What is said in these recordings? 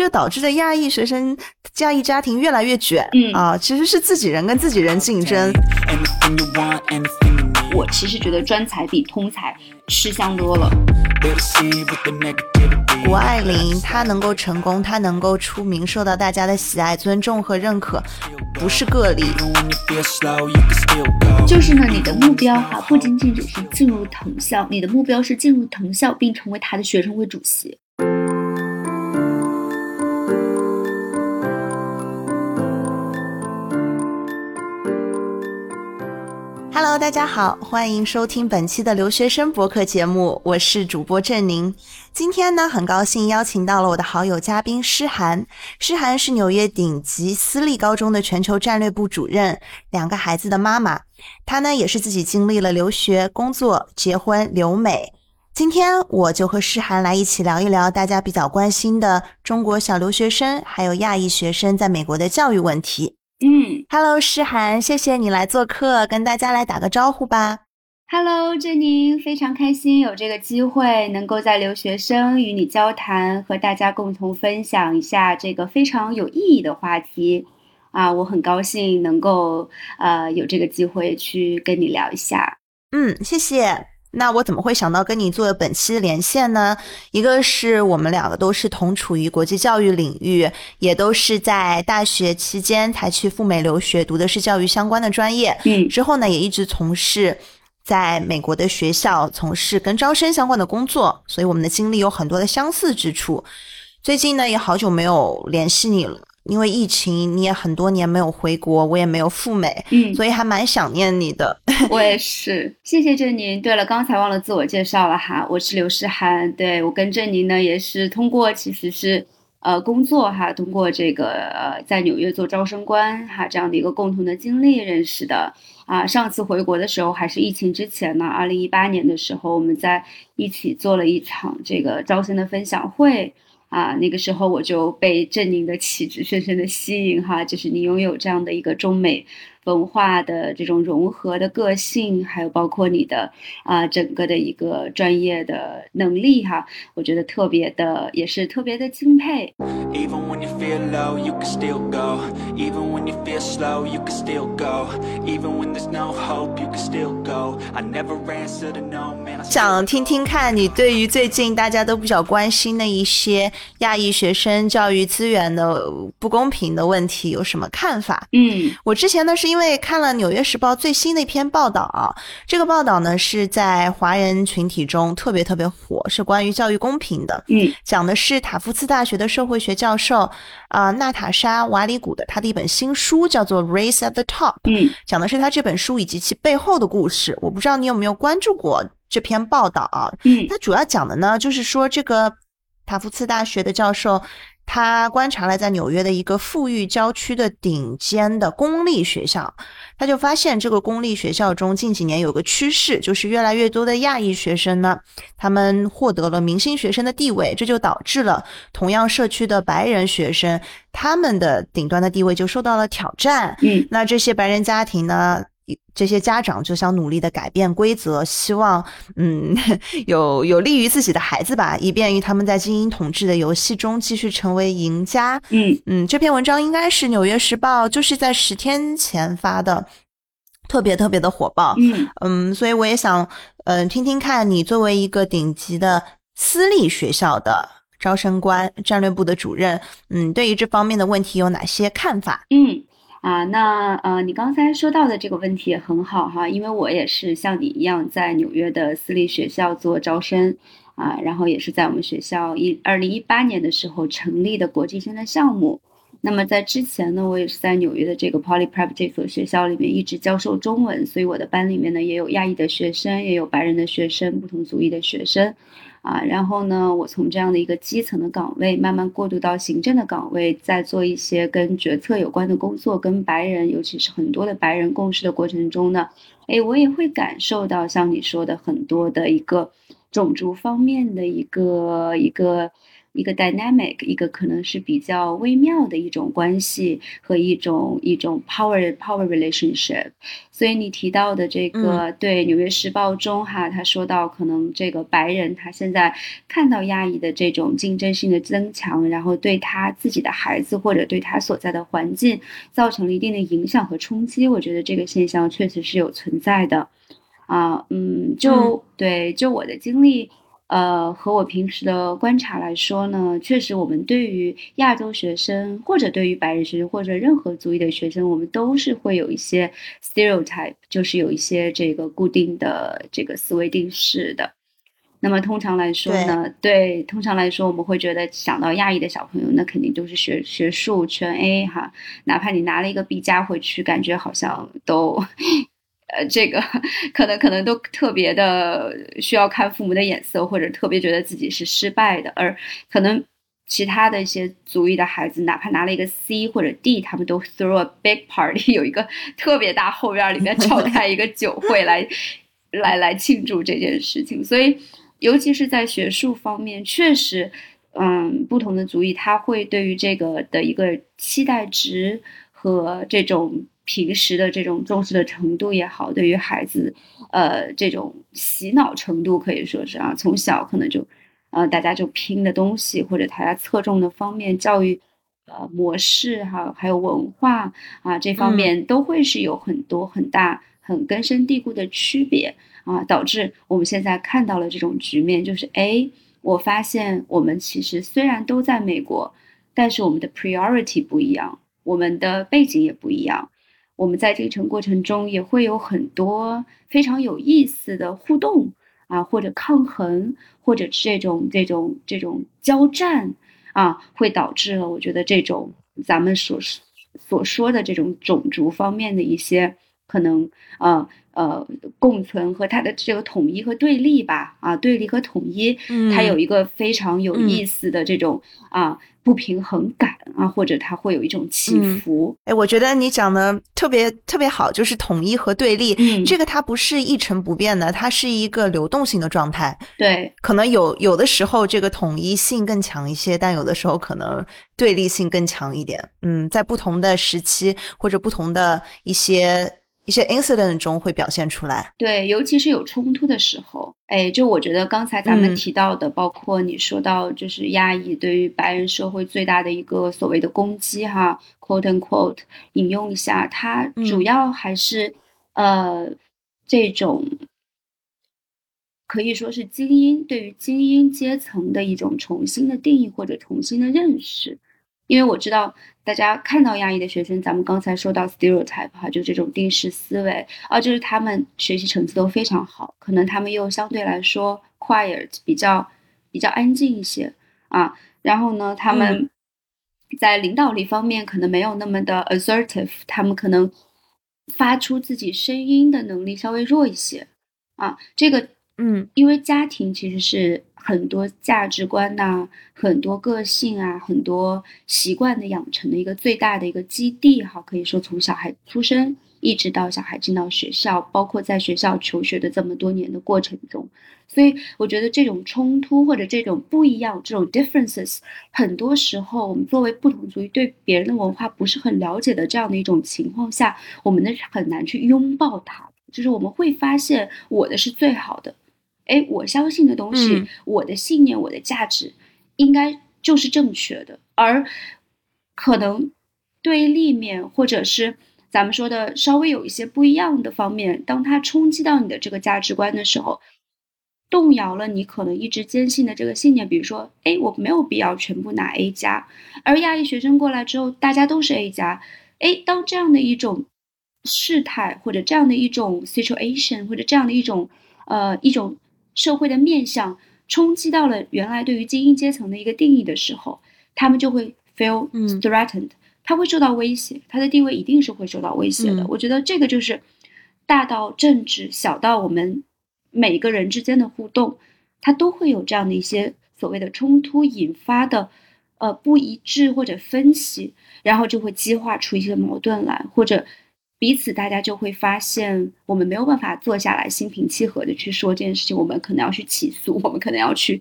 这个导致的亚裔学生、亚裔家庭越来越卷。嗯啊，其实是自己人跟自己人竞争。我其实觉得专才比通才吃香多了。谷爱凌她能够成功，她能够出名，受到大家的喜爱、尊重和认可，不是个例。就是呢，你的目标哈，不仅仅只是进入藤校，你的目标是进入藤校并成为他的学生会主席。Hello，大家好，欢迎收听本期的留学生博客节目，我是主播郑宁。今天呢，很高兴邀请到了我的好友嘉宾诗涵。诗涵是纽约顶级私立高中的全球战略部主任，两个孩子的妈妈。她呢，也是自己经历了留学、工作、结婚、留美。今天我就和诗涵来一起聊一聊大家比较关心的中国小留学生还有亚裔学生在美国的教育问题。嗯 Hello，诗涵，谢谢你来做客，跟大家来打个招呼吧。，Hello，郑宁，非常开心有这个机会能够在留学生与你交谈，和大家共同分享一下这个非常有意义的话题。啊，我很高兴能够呃有这个机会去跟你聊一下。嗯，谢谢。那我怎么会想到跟你做本期连线呢？一个是我们两个都是同处于国际教育领域，也都是在大学期间才去赴美留学，读的是教育相关的专业。嗯之后呢，也一直从事在美国的学校从事跟招生相关的工作，所以我们的经历有很多的相似之处。最近呢，也好久没有联系你了，因为疫情，你也很多年没有回国，我也没有赴美，嗯，所以还蛮想念你的。我也是，谢谢郑宁。对了，刚才忘了自我介绍了哈，我是刘诗涵。对我跟郑宁呢，也是通过其实是呃工作哈，通过这个呃在纽约做招生官哈这样的一个共同的经历认识的啊。上次回国的时候还是疫情之前呢，二零一八年的时候，我们在一起做了一场这个招生的分享会。啊，那个时候我就被郑宁的气质深深的吸引哈，就是你拥有这样的一个中美文化的这种融合的个性，还有包括你的啊、整个的一个专业的能力哈，我觉得特别的，也是特别的敬佩。Even when you feel low, you can still go. Even when you feel slow, you can still go. Even when there's no hope, you can still go. I never answer to no man. 想听听看你对于最近大家都比较关心的一些亚裔学生教育资源的不公平的问题有什么看法？嗯我之前呢是因为看了《纽约时报》最新的一篇报道啊，这个报道呢是在华人群体中特别特别火，是关于教育公平的。嗯讲的是塔夫茨大学的社会学教授啊、娜塔莎瓦里古的他的一本新书，叫做《Race at the Top》。嗯讲的是他这本书以及其背后的故事。我不知道你有没有关注过这篇报道啊？嗯它主要讲的呢，就是说这个塔夫茨大学的教授，他观察了在纽约的一个富裕郊区的顶尖的公立学校，他就发现这个公立学校中近几年有个趋势，就是越来越多的亚裔学生呢，他们获得了明星学生的地位，这就导致了同样社区的白人学生，他们的顶端的地位就受到了挑战。嗯那这些白人家庭呢，这些家长就想努力的改变规则，希望嗯 有有利于自己的孩子吧，以便于他们在精英统治的游戏中继续成为赢家。嗯嗯，这篇文章应该是《纽约时报》就是在十天前发的，特别特别的火爆。嗯嗯，所以我也想，嗯、听听看你作为一个顶级的私立学校的招生官、战略部的主任，嗯，对于这方面的问题有哪些看法？嗯。啊，那呃，你刚才说到的这个问题也很好哈，因为我也是像你一样在纽约的私立学校做招生啊，然后也是在我们学校一二零一八年的时候成立的国际生的项目。那么在之前呢，我也是在纽约的这个 Poly Prep 这所学校里面一直教授中文，所以我的班里面呢也有亚裔的学生，也有白人的学生，不同族裔的学生。啊，然后呢，我从这样的一个基层的岗位慢慢过渡到行政的岗位，在做一些跟决策有关的工作，跟白人，尤其是很多的白人共事的过程中呢，哎，我也会感受到像你说的很多的一个种族方面的一个一个一个 dynamic，一个可能是比较微妙的一种关系和一种一种 power power relationship。所以你提到的这个，对《纽约时报》中哈，他说到可能这个白人他现在看到亚裔的这种竞争性的增强，然后对他自己的孩子或者对他所在的环境造成了一定的影响和冲击。我觉得这个现象确实是有存在的。啊，嗯，就对，就我的经历。呃，和我平时的观察来说呢，确实，我们对于亚洲学生，或者对于白人学生，或者任何族裔的学生，我们都是会有一些 stereotype，就是有一些这个固定的这个思维定式的。那么通常来说呢，对，通常来说，我们会觉得想到亚裔的小朋友，那肯定都是学学术全 A 哈，哪怕你拿了一个 B 加回去，感觉好像都。呃，这个可能可能都特别的需要看父母的眼色，或者特别觉得自己是失败的，而可能其他的一些族裔的孩子，哪怕拿了一个 C 或者 D，他们都 throw a big party，有一个特别大后院里面 召开一个酒会来来来庆祝这件事情。所以，尤其是在学术方面，确实，嗯，不同的族裔他会对于这个的一个期待值和这种。平时的这种重视的程度也好，对于孩子，呃，这种洗脑程度可以说是啊，从小可能就，呃，大家就拼的东西，或者大家侧重的方面，教育，呃，模式哈，还有文化啊，这方面都会是有很多很大、很根深蒂固的区别啊，导致我们现在看到了这种局面，就是哎，我发现我们其实虽然都在美国，但是我们的 priority 不一样，我们的背景也不一样。我们在这程过程中也会有很多非常有意思的互动啊，或者抗衡，或者这种这种这种交战啊，会导致了我觉得这种咱们所所说的这种种族方面的一些可能呃呃共存和它的这个统一和对立吧啊，对立和统一，它有一个非常有意思的这种啊。不平衡感啊，或者它会有一种起伏。哎，我觉得你讲的特别特别好，就是统一和对立，这个它不是一成不变的，它是一个流动性的状态。对，可能有有的时候这个统一性更强一些，但有的时候可能对立性更强一点。嗯，在不同的时期或者不同的一些。一些 incident 中会表现出来，对，尤其是有冲突的时候，哎，就我觉得刚才咱们提到的，包括你说到，就是亚裔对于白人社会最大的一个所谓的攻击，哈，quote and quote，引用一下，它主要还是呃这种可以说是精英对于精英阶层的一种重新的定义或者重新的认识。因为我知道大家看到亚裔的学生，咱们刚才说到 stereotype 哈，就这种定式思维啊，就是他们学习成绩都非常好，可能他们又相对来说 quiet，比较比较安静一些啊。然后呢，他们在领导力方面可能没有那么的 assertive，他们可能发出自己声音的能力稍微弱一些啊。这个嗯，因为家庭其实是。很多价值观呐，很多个性啊，很多习惯的养成的一个最大的一个基地哈，可以说从小孩出生一直到小孩进到学校，包括在学校求学的这么多年的过程中，所以我觉得这种冲突或者这种不一样，这种 differences，很多时候我们作为不同族裔对别人的文化不是很了解的这样的一种情况下，我们呢很难去拥抱它，就是我们会发现我的是最好的。哎，我相信的东西，我的信念，我的价值，应该就是正确的。而可能对立面，或者是咱们说的稍微有一些不一样的方面，当它冲击到你的这个价值观的时候，动摇了你可能一直坚信的这个信念。比如说，哎，我没有必要全部拿 A 加，而亚裔学生过来之后，大家都是 A 加。哎，当这样的一种事态，或者这样的一种 situation，或者这样的一种呃一种。社会的面向冲击到了原来对于精英阶层的一个定义的时候，他们就会 feel threatened，他会受到威胁，他的地位一定是会受到威胁的。我觉得这个就是大到政治，小到我们每个人之间的互动，它都会有这样的一些所谓的冲突引发的呃不一致或者分歧，然后就会激化出一些矛盾来，或者。彼此，大家就会发现，我们没有办法坐下来心平气和的去说这件事情。我们可能要去起诉，我们可能要去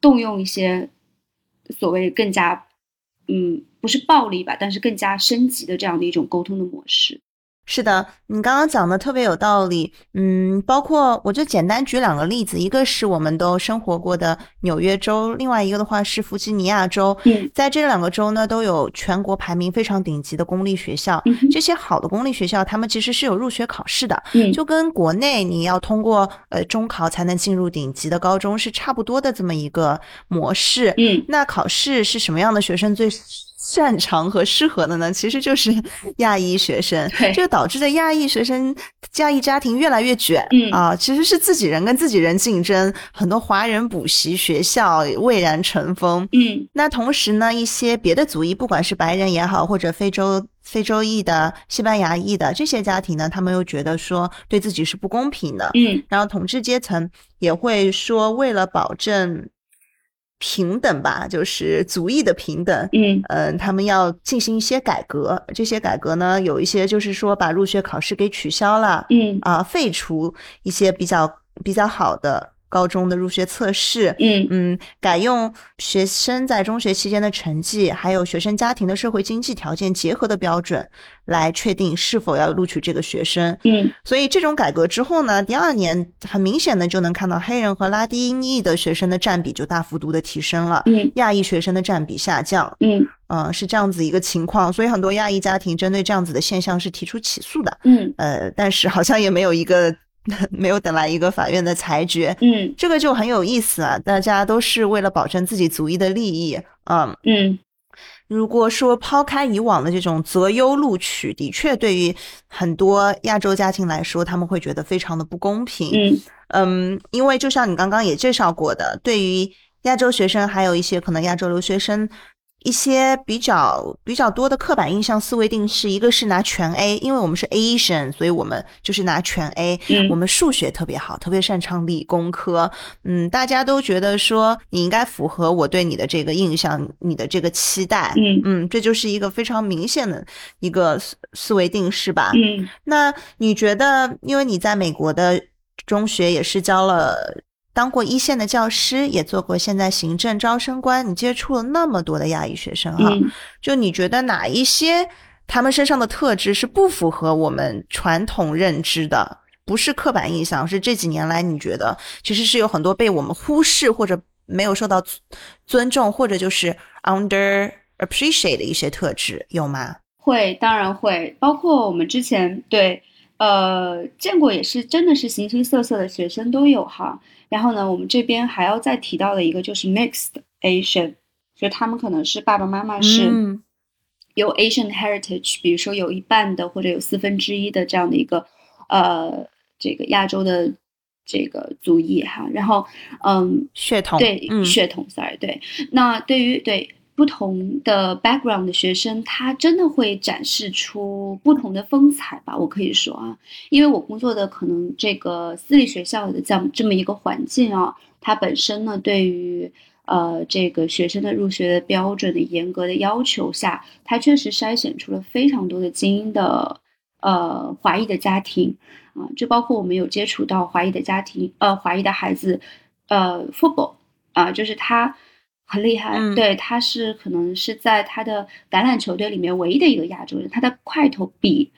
动用一些所谓更加，嗯，不是暴力吧，但是更加升级的这样的一种沟通的模式。是的，你刚刚讲的特别有道理。嗯，包括我就简单举两个例子，一个是我们都生活过的纽约州，另外一个的话是弗吉尼亚州。嗯，在这两个州呢，都有全国排名非常顶级的公立学校。这些好的公立学校，他们其实是有入学考试的，就跟国内你要通过呃中考才能进入顶级的高中是差不多的这么一个模式。嗯，那考试是什么样的学生最？擅长和适合的呢，其实就是 亚裔学生。这个导致的亚裔学生、亚裔家庭越来越卷。嗯啊，其实是自己人跟自己人竞争，很多华人补习学校蔚然成风。嗯，那同时呢，一些别的族裔，不管是白人也好，或者非洲非洲裔的、西班牙裔的这些家庭呢，他们又觉得说对自己是不公平的。嗯，然后统治阶层也会说，为了保证。平等吧，就是族裔的平等。嗯嗯，他们要进行一些改革，这些改革呢，有一些就是说把入学考试给取消了。嗯啊，废除一些比较比较好的。高中的入学测试，嗯嗯，改用学生在中学期间的成绩，还有学生家庭的社会经济条件结合的标准，来确定是否要录取这个学生。嗯，所以这种改革之后呢，第二年很明显的就能看到黑人和拉丁裔的学生的占比就大幅度的提升了，嗯，亚裔学生的占比下降，嗯嗯，是这样子一个情况。所以很多亚裔家庭针对这样子的现象是提出起诉的，嗯呃，但是好像也没有一个。没有等来一个法院的裁决，嗯，这个就很有意思啊！大家都是为了保证自己族裔的利益，嗯嗯。如果说抛开以往的这种择优录取，的确对于很多亚洲家庭来说，他们会觉得非常的不公平。嗯嗯，因为就像你刚刚也介绍过的，对于亚洲学生，还有一些可能亚洲留学生。一些比较比较多的刻板印象思维定式，一个是拿全 A，因为我们是 Asian，所以我们就是拿全 A。嗯，我们数学特别好，特别擅长理工科。嗯，大家都觉得说你应该符合我对你的这个印象，你的这个期待。嗯嗯，这就是一个非常明显的一个思思维定式吧。嗯，那你觉得，因为你在美国的中学也是教了。当过一线的教师，也做过现在行政招生官，你接触了那么多的亚裔学生哈，就你觉得哪一些他们身上的特质是不符合我们传统认知的？不是刻板印象，是这几年来你觉得其实是有很多被我们忽视或者没有受到尊重，或者就是 under appreciate 的一些特质有吗？会，当然会，包括我们之前对呃见过也是真的是形形色色的学生都有哈。然后呢，我们这边还要再提到的一个就是 mixed Asian，就他们可能是爸爸妈妈是有 Asian heritage，比如说有一半的或者有四分之一的这样的一个呃这个亚洲的这个族裔哈。然后嗯，血统对血统，sorry 对。那对于对。不同的 background 的学生，他真的会展示出不同的风采吧？我可以说啊，因为我工作的可能这个私立学校的这样这么一个环境啊，它本身呢，对于呃这个学生的入学的标准的严格的要求下，它确实筛选出了非常多的精英的呃华裔的家庭啊，就包括我们有接触到华裔的家庭，呃华裔的孩子，呃 football 啊，就是他。很厉害，对，他是可能是在他的橄榄球队里面唯一的一个亚洲人，他的块头比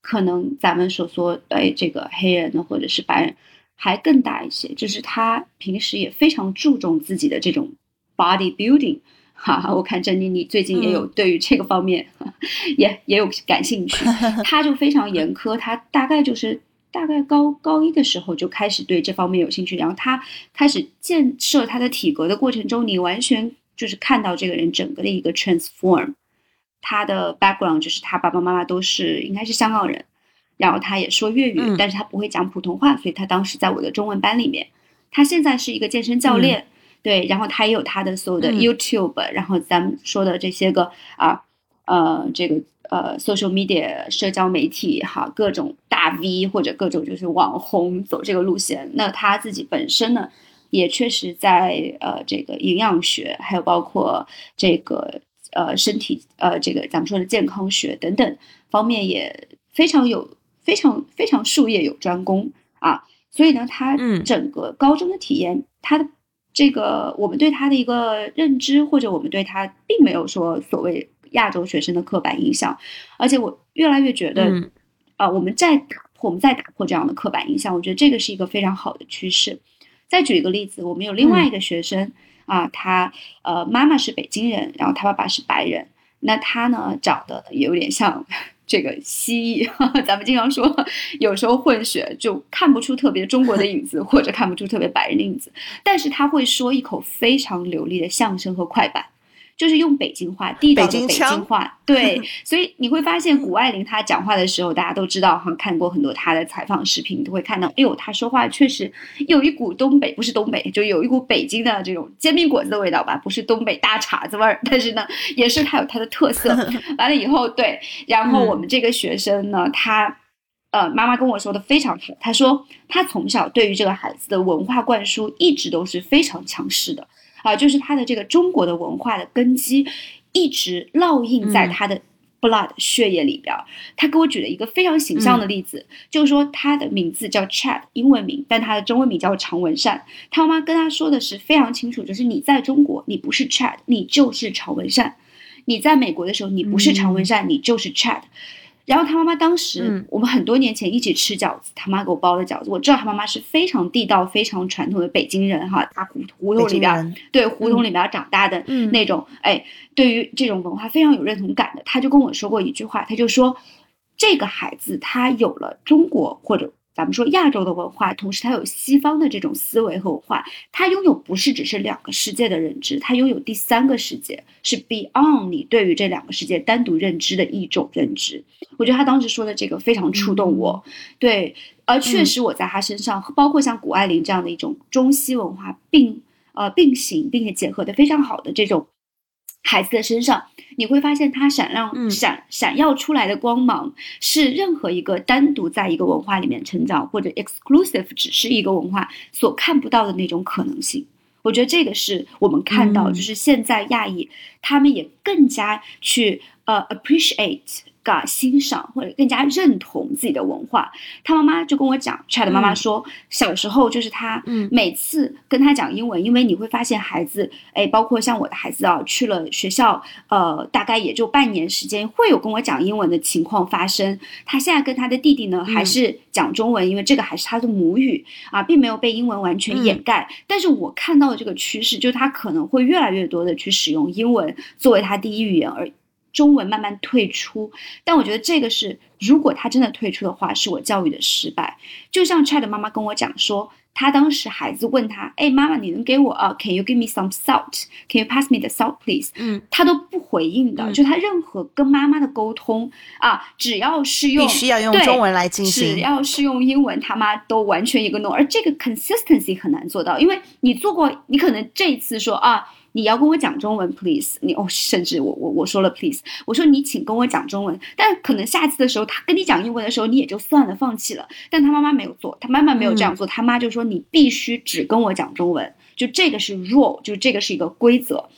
可能咱们所说哎这个黑人呢，或者是白人还更大一些。就是他平时也非常注重自己的这种 body building，哈，我看珍妮你最近也有对于这个方面 也也有感兴趣，他就非常严苛，他大概就是。大概高高一的时候就开始对这方面有兴趣，然后他开始建设他的体格的过程中，你完全就是看到这个人整个的一个 transform。他的 background 就是他爸爸妈妈都是应该是香港人，然后他也说粤语，但是他不会讲普通话，所以他当时在我的中文班里面。他现在是一个健身教练，对，然后他也有他的所有的 YouTube，然后咱们说的这些个啊呃这个。呃，social media 社交媒体哈，各种大 V 或者各种就是网红走这个路线。那他自己本身呢，也确实在呃这个营养学，还有包括这个呃身体呃这个咱们说的健康学等等方面也非常有非常非常术业有专攻啊。所以呢，他整个高中的体验，他的这个我们对他的一个认知，或者我们对他并没有说所谓亚洲学生的刻板印象，而且我越来越觉得，啊，我们在打破，我们在打破这样的刻板印象，我觉得这个是一个非常好的趋势。再举一个例子，我们有另外一个学生啊，他呃妈妈是北京人，然后他爸爸是白人，那他呢长得有点像。这个蜥蜴，咱们经常说，有时候混血就看不出特别中国的影子，或者看不出特别白人的影子，但是他会说一口非常流利的相声和快板。就是用北京话，地道的北京话，对，所以你会发现谷爱凌她讲话的时候，大家都知道，哈，看过很多她的采访视频，都会看到，哎呦，她说话确实有一股东北，不是东北，就有一股北京的这种煎饼果子的味道吧，不是东北大碴子味儿，但是呢，也是它有它的特色。完了以后，对，然后我们这个学生呢，他，呃，妈妈跟我说的非常好，她说她从小对于这个孩子的文化灌输一直都是非常强势的。啊，就是他的这个中国的文化的根基，一直烙印在他的 blood 血液里边。他给我举了一个非常形象的例子，就是说他的名字叫 Chad，英文名，但他的中文名叫常文善。他妈妈跟他说的是非常清楚，就是你在中国，你不是 Chad，你就是常文善；你在美国的时候，你不是常文善，你就是 Chad。然后他妈妈当时，我们很多年前一起吃饺子，他妈给我包的饺子。我知道他妈妈是非常地道、非常传统的北京人哈，大胡胡同里边，对胡同里边长大的那种，哎，对于这种文化非常有认同感的。他就跟我说过一句话，他就说，这个孩子他有了中国或者。咱们说亚洲的文化，同时它有西方的这种思维和文化，它拥有不是只是两个世界的认知，它拥有第三个世界，是 beyond 你对于这两个世界单独认知的一种认知。我觉得他当时说的这个非常触动我，对，而确实我在他身上，包括像谷爱凌这样的一种中西文化并呃并行并且结合的非常好的这种。孩子的身上，你会发现他闪亮、闪闪耀出来的光芒，是任何一个单独在一个文化里面成长或者 exclusive 只是一个文化所看不到的那种可能性。我觉得这个是我们看到，就是现在亚裔他们也更加去呃 appreciate。嘎欣赏或者更加认同自己的文化，他妈妈就跟我讲，Chad 妈妈说，小时候就是他，嗯每次跟他讲英文，因为你会发现孩子，哎，包括像我的孩子啊，去了学校，呃，大概也就半年时间，会有跟我讲英文的情况发生。他现在跟他的弟弟呢，还是讲中文，因为这个还是他的母语啊，并没有被英文完全掩盖。但是我看到的这个趋势，就是他可能会越来越多的去使用英文作为他第一语言而。中文慢慢退出，但我觉得这个是，如果他真的退出的话，是我教育的失败。就像 Chad 妈妈跟我讲说，他当时孩子问他，哎，妈妈，你能给我啊？Can you give me some salt？Can you pass me the salt, please？嗯，他都不回应的，就他任何跟妈妈的沟通啊，只要是用必须要用中文来进行，只要是用英文，他妈都完全一个 no。而这个 consistency 很难做到，因为你做过，你可能这一次说啊。你要跟我讲中文，please。你哦，甚至我我我说了 please，我说你请跟我讲中文。但可能下次的时候，他跟你讲英文的时候，你也就算了，放弃了。但他妈妈没有做，他妈妈没有这样做，他妈就说你必须只跟我讲中文，就这个是 rule，就这个是一个规则。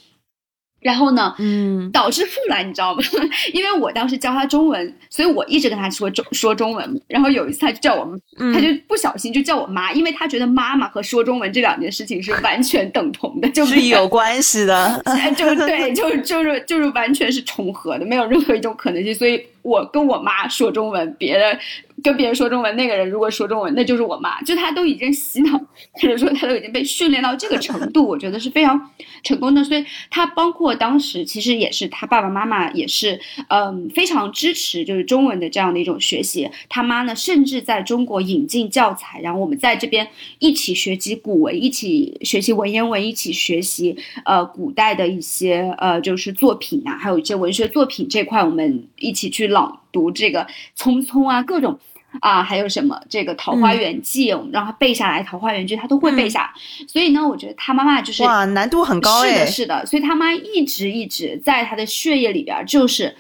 然后呢，嗯，导致后来你知道吗？因为我当时教他中文，所以我一直跟他说中说中文。然后有一次他就叫我们，他就不小心就叫我妈，因为他觉得妈妈和说中文这两件事情是完全等同的，就是有关系的，就对，就就是就是完全是重合的，没有任何一种可能性。所以我跟我妈说中文，别人。跟别人说中文，那个人如果说中文，那就是我妈。就他都已经洗脑，或者说他都已经被训练到这个程度，我觉得是非常成功的。所以他包括当时其实也是他爸爸妈妈也是，嗯，非常支持就是中文的这样的一种学习。他妈呢，甚至在中国引进教材，然后我们在这边一起学习古文，一起学习文言文，一起学习呃古代的一些呃就是作品啊，还有一些文学作品这块，我们一起去朗读这个匆匆啊各种。啊，还有什么这个《桃花源记》，我们让他背下来，《桃花源记》他都会背下。所以呢，我觉得他妈妈就是哇，难度很高是的，是的。所以他妈一直一直在他的血液里边，就是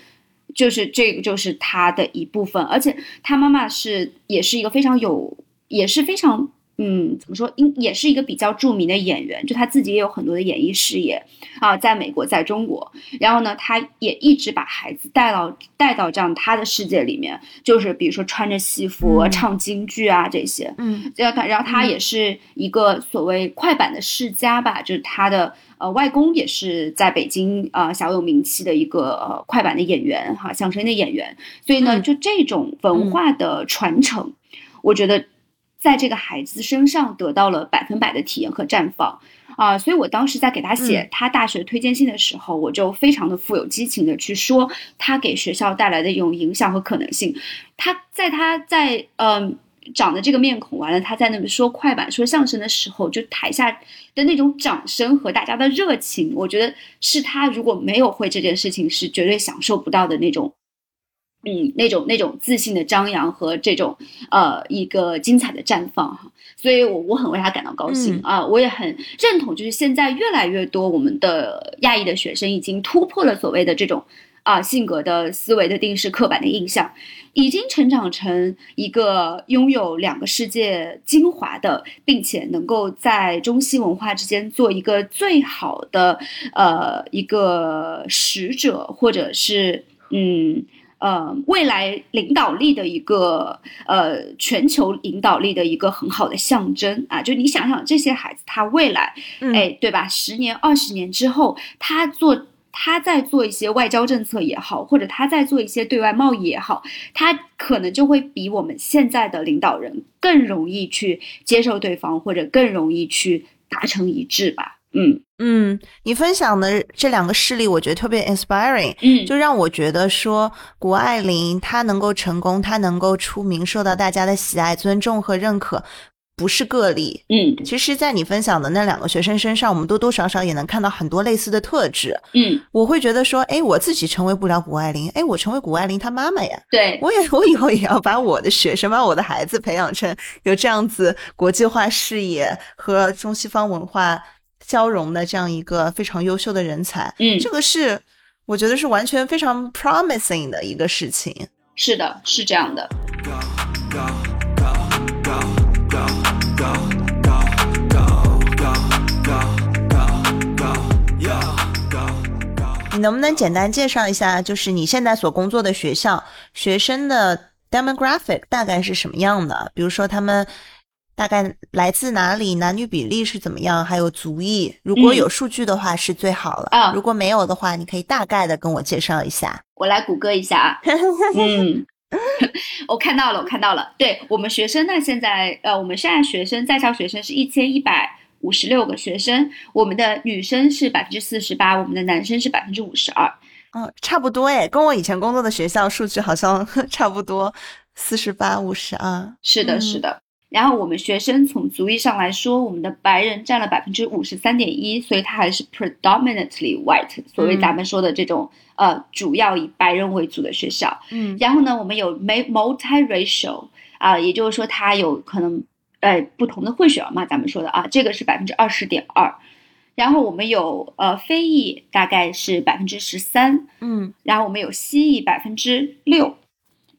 就是这个就是他的一部分。而且他妈妈是也是一个非常有，也是非常嗯，怎么说？应也是一个比较著名的演员，就他自己也有很多的演艺事业啊，在美国，在中国。然后呢，他也一直把孩子带到带到这样他的世界里面，就是比如说穿着戏服唱京剧啊这些。嗯，然后他，然后他也是一个所谓快板的世家吧，就是他的呃外公也是在北京呃小有名气的一个呃快板的演员哈，相声的演员。所以呢，就这种文化的传承，我觉得。在这个孩子身上得到了百分百的体验和绽放啊，所以我当时在给他写他大学推荐信的时候，我就非常的富有激情的去说他给学校带来的一种影响和可能性。他在他在嗯长的这个面孔完了，他在那边说快板说相声的时候，就台下的那种掌声和大家的热情，我觉得是他如果没有会这件事情，是绝对享受不到的那种。嗯，那种那种自信的张扬和这种呃一个精彩的绽放哈，所以我我很为他感到高兴啊，我也很认同，就是现在越来越多我们的亚裔的学生已经突破了所谓的这种啊性格的思维的定式刻板的印象，已经成长成一个拥有两个世界精华的，并且能够在中西文化之间做一个最好的呃一个使者，或者是嗯。呃，未来领导力的一个呃，全球领导力的一个很好的象征啊！就你想想，这些孩子他未来，哎，对吧？十年、二十年之后，他做他在做一些外交政策也好，或者他在做一些对外贸易也好，他可能就会比我们现在的领导人更容易去接受对方，或者更容易去达成一致吧。嗯嗯，你分享的这两个事例，我觉得特别 inspiring，嗯，就让我觉得说，谷爱凌她能够成功，她能够出名，受到大家的喜爱、尊重和认可，不是个例。嗯，其实，在你分享的那两个学生身上，我们多多少少也能看到很多类似的特质。嗯，我会觉得说，哎，我自己成为不了谷爱凌，哎，我成为谷爱凌她妈妈呀。对，我也，我以后也要把我的学生，把我的孩子培养成有这样子国际化视野和中西方文化。交融的这样一个非常优秀的人才，嗯，这个是我觉得是完全非常 promising 的一个事情。是的，是这样的。你能不能简单介绍一下，就是你现在所工作的学校学生的 demographic 大概是什么样的？比如说他们。大概来自哪里？男女比例是怎么样？还有族裔，如果有数据的话是最好了。啊，如果没有的话，你可以大概的跟我介绍一下。我来谷歌一下啊。嗯，我看到了，我看到了。对我们学生呢，现在呃，我们现在学生在校学生是一千一百五十六个学生，我们的女生是百分之四十八，我们的男生是百分之五十二。哦，差不多诶，跟我以前工作的学校数据好像 差不多，四十八五十二。是的，是的。然后我们学生从族裔上来说，我们的白人占了百分之五十三点一，所以它还是 predominantly white，所谓咱们说的这种呃主要以白人为主的学校。嗯，然后呢，我们有 multiracial 啊，也就是说它有可能呃不同的混血儿嘛，咱们说的啊，这个是百分之二十点二。然后我们有呃非裔，大概是百分之十三。嗯，然后我们有西裔百分之六。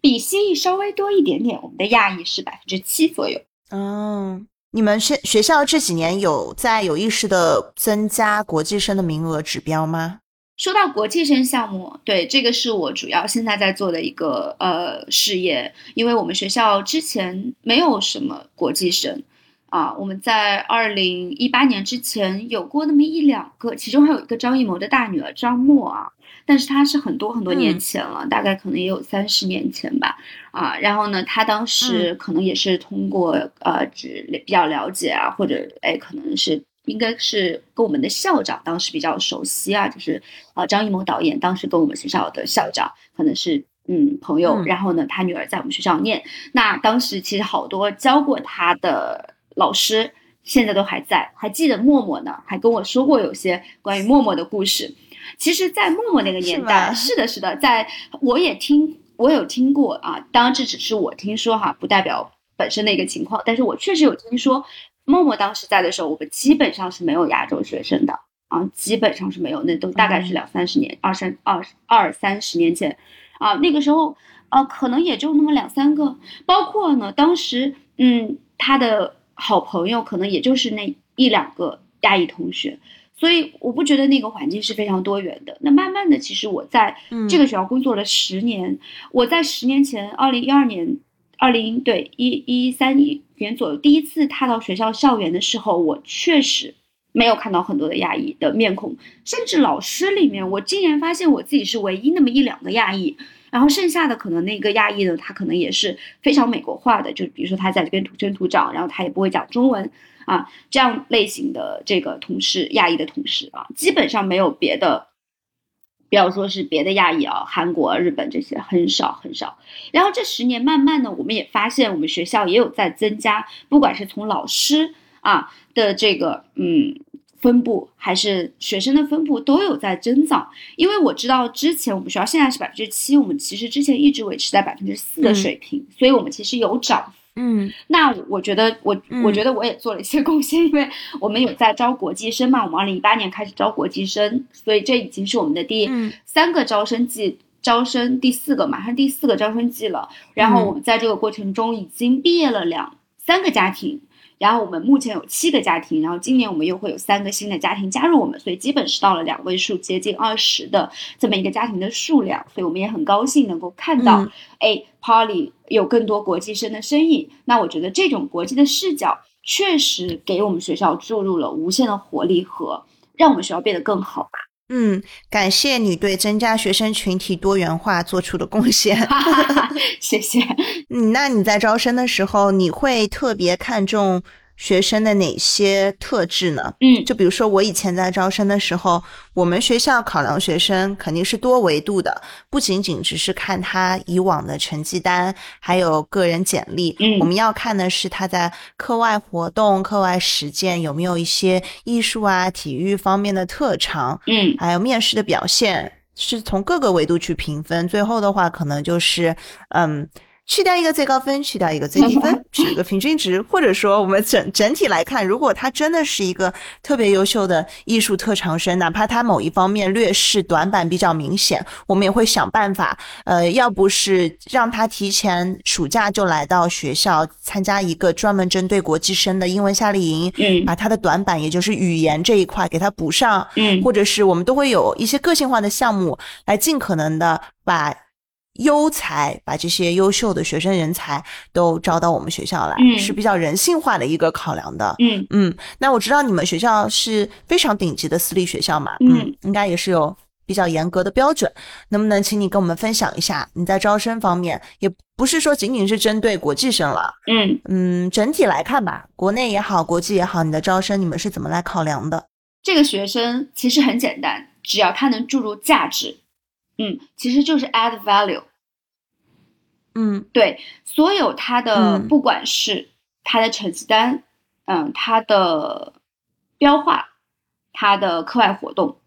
比西裔稍微多一点点，我们的亚裔是百分之七左右。嗯，你们学学校这几年有在有意识的增加国际生的名额指标吗？说到国际生项目，对这个是我主要现在在做的一个呃事业，因为我们学校之前没有什么国际生啊，我们在二零一八年之前有过那么一两个，其中还有一个张艺谋的大女儿张默啊。但是她是很多很多年前了，大概可能也有三十年前吧，啊，然后呢，他当时可能也是通过呃，只比较了解啊，或者哎，可能是应该是跟我们的校长当时比较熟悉啊，就是啊，张艺谋导演当时跟我们学校的校长可能是嗯朋友，然后呢，他女儿在我们学校念，那当时其实好多教过他的老师现在都还在，还记得默默呢，还跟我说过有些关于默默的故事。其实，在默默那个年代，是的，是的，在我也听，我有听过啊。当然，这只是我听说哈，不代表本身的一个情况。但是我确实有听说，默默当时在的时候，我们基本上是没有亚洲学生的啊，基本上是没有。那都大概是两三十年，二三二二三十年前啊，那个时候啊，可能也就那么两三个。包括呢，当时嗯，他的好朋友可能也就是那一两个亚裔同学，所以我不觉得那个环境是非常多元的。那慢慢的，其实我在这个学校工作了十年，我在十年前，二零一二年，二零对一一三年左右，第一次踏到学校校园的时候，我确实没有看到很多的亚裔的面孔，甚至老师里面，我竟然发现我自己是唯一那么一两个亚裔。然后剩下的可能那个亚裔呢，他可能也是非常美国化的，就比如说他在这边土生土长，然后他也不会讲中文啊，这样类型的这个同事，亚裔的同事啊，基本上没有别的，不要说是别的亚裔啊，韩国、日本这些很少很少。然后这十年慢慢的，我们也发现我们学校也有在增加，不管是从老师啊的这个嗯。分布还是学生的分布都有在增长，因为我知道之前我们学校现在是百分之七，我们其实之前一直维持在百分之四的水平，所以我们其实有涨。嗯，那我觉得我我觉得我也做了一些贡献，因为我们有在招国际生嘛，我们二零一八年开始招国际生，所以这已经是我们的第三个招生季，招生第四个，马上第四个招生季了。然后我们在这个过程中已经毕业了两三个家庭。然后我们目前有七个家庭，然后今年我们又会有三个新的家庭加入我们，所以基本是到了两位数，接近二十的这么一个家庭的数量，所以我们也很高兴能够看到，哎，Poly 有更多国际生的身影。那我觉得这种国际的视角确实给我们学校注入了无限的活力和让我们学校变得更好吧。嗯，感谢你对增加学生群体多元化做出的贡献，谢谢。嗯，那你在招生的时候，你会特别看重？学生的哪些特质呢？嗯，就比如说我以前在招生的时候，我们学校考量学生肯定是多维度的，不仅仅只是看他以往的成绩单，还有个人简历。嗯，我们要看的是他在课外活动、课外实践有没有一些艺术啊、体育方面的特长。嗯，还有面试的表现，是从各个维度去评分。最后的话，可能就是嗯。去掉一个最高分，去掉一个最低分，取一个平均值，或者说我们整整体来看，如果他真的是一个特别优秀的艺术特长生，哪怕他某一方面劣势短板比较明显，我们也会想办法，呃，要不是让他提前暑假就来到学校参加一个专门针对国际生的英文夏令营，嗯，把他的短板，也就是语言这一块给他补上，嗯，或者是我们都会有一些个性化的项目来尽可能的把。优才把这些优秀的学生人才都招到我们学校来，是比较人性化的一个考量的。嗯嗯，那我知道你们学校是非常顶级的私立学校嘛，嗯，应该也是有比较严格的标准。能不能请你跟我们分享一下你在招生方面，也不是说仅仅是针对国际生了，嗯嗯，整体来看吧，国内也好，国际也好，你的招生你们是怎么来考量的？这个学生其实很简单，只要他能注入价值。嗯，其实就是 add value。嗯，对，所有他的不管是他的成绩单，嗯，他的标化，他的课外活动，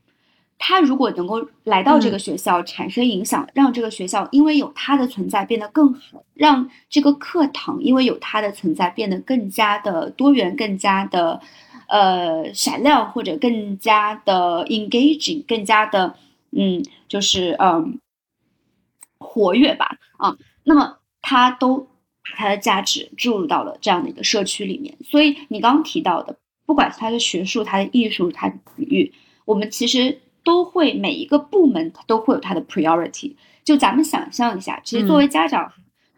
他如果能够来到这个学校产生影响，让这个学校因为有他的存在变得更好，让这个课堂因为有他的存在变得更加的多元，更加的呃闪亮，或者更加的 engaging，更加的。嗯，就是嗯，活跃吧，啊，那么他都把他的价值注入到了这样的一个社区里面。所以你刚刚提到的，不管是他的学术、他的艺术、他的体育，我们其实都会每一个部门都会有它的 priority。就咱们想象一下，其实作为家长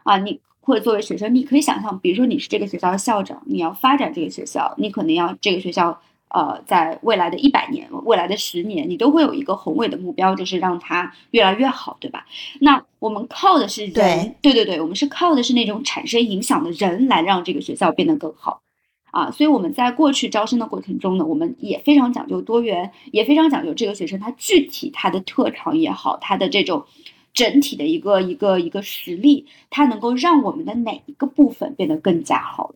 啊，你或者作为学生，你可以想象，比如说你是这个学校的校长，你要发展这个学校，你可能要这个学校。呃，在未来的一百年、未来的十年，你都会有一个宏伟的目标，就是让它越来越好，对吧？那我们靠的是人，对对对，我们是靠的是那种产生影响的人来让这个学校变得更好啊。所以我们在过去招生的过程中呢，我们也非常讲究多元，也非常讲究这个学生他具体他的特长也好，他的这种整体的一个一个一个实力，他能够让我们的哪一个部分变得更加好。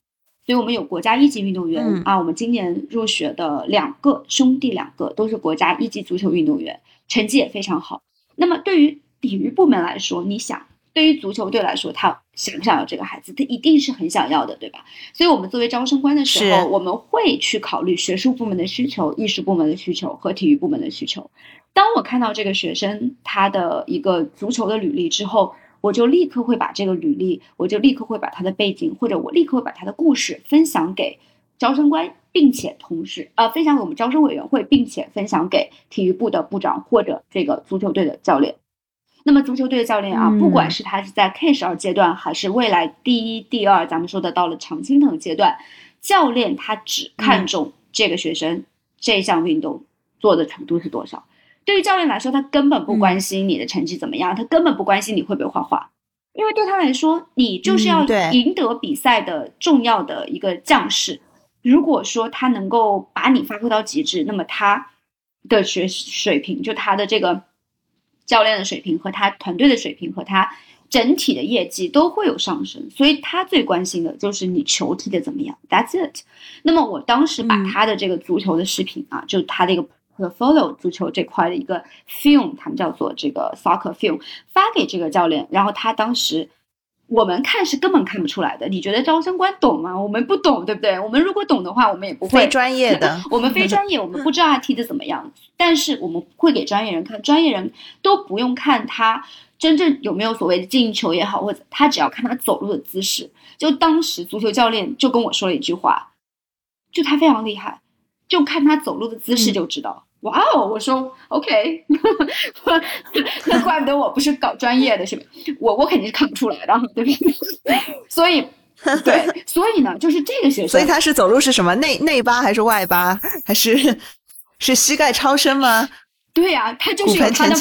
所以，我们有国家一级运动员啊，我们今年入学的两个兄弟，两个都是国家一级足球运动员，成绩也非常好。那么，对于体育部门来说，你想，对于足球队来说，他想不想要这个孩子？他一定是很想要的，对吧？所以，我们作为招生官的时候，我们会去考虑学术部门的需求、艺术部门的需求和体育部门的需求。当我看到这个学生他的一个足球的履历之后，我就立刻会把这个履历，我就立刻会把他的背景，或者我立刻会把他的故事分享给招生官，并且同时呃分享给我们招生委员会，并且分享给体育部的部长或者这个足球队的教练。那么足球队的教练啊，不管是他是在 K 十二阶段，还是未来第一、第二，咱们说的到了常青藤阶段，教练他只看重这个学生这项运动做的程度是多少。对于教练来说，他根本不关心你的成绩怎么样，他根本不关心你会不会画画，因为对他来说，你就是要赢得比赛的重要的一个将士。如果说他能够把你发挥到极致，那么他的学水平，就他的这个。教练的水平和他团队的水平和他整体的业绩都会有上升，所以他最关心的就是你球踢的怎么样。That's it。那么我当时把他的这个足球的视频啊，就他的一个 portfolio 足球这块的一个 film，他们叫做这个 soccer film，发给这个教练，然后他当时。我们看是根本看不出来的，你觉得招生官懂吗？我们不懂，对不对？我们如果懂的话，我们也不会。非专业的，我们非专业，我们不知道他踢的怎么样。但是我们会给专业人看，专业人都不用看他真正有没有所谓的进球也好，或者他只要看他走路的姿势。就当时足球教练就跟我说了一句话，就他非常厉害，就看他走路的姿势就知道。哇哦！我说 OK，那怪不得我不是搞专业的，是吧？我我肯定是看不出来的，对不对？所以，对，所以呢，就是这个学生，所以他是走路是什么内内八还是外八，还是是膝盖超伸吗？对呀，他就是有他的，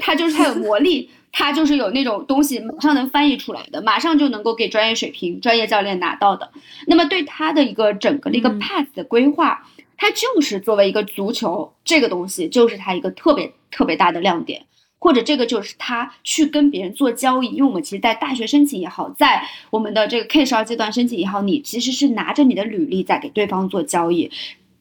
他就是他有魔力，他就是有那种东西，马上能翻译出来的，马上就能够给专业水平、专业教练拿到的。那么对他的一个整个的一个 path 的规划。它就是作为一个足球这个东西，就是它一个特别特别大的亮点，或者这个就是他去跟别人做交易。因为我们其实，在大学申请也好，在我们的这个 K 十二阶段申请也好，你其实是拿着你的履历在给对方做交易。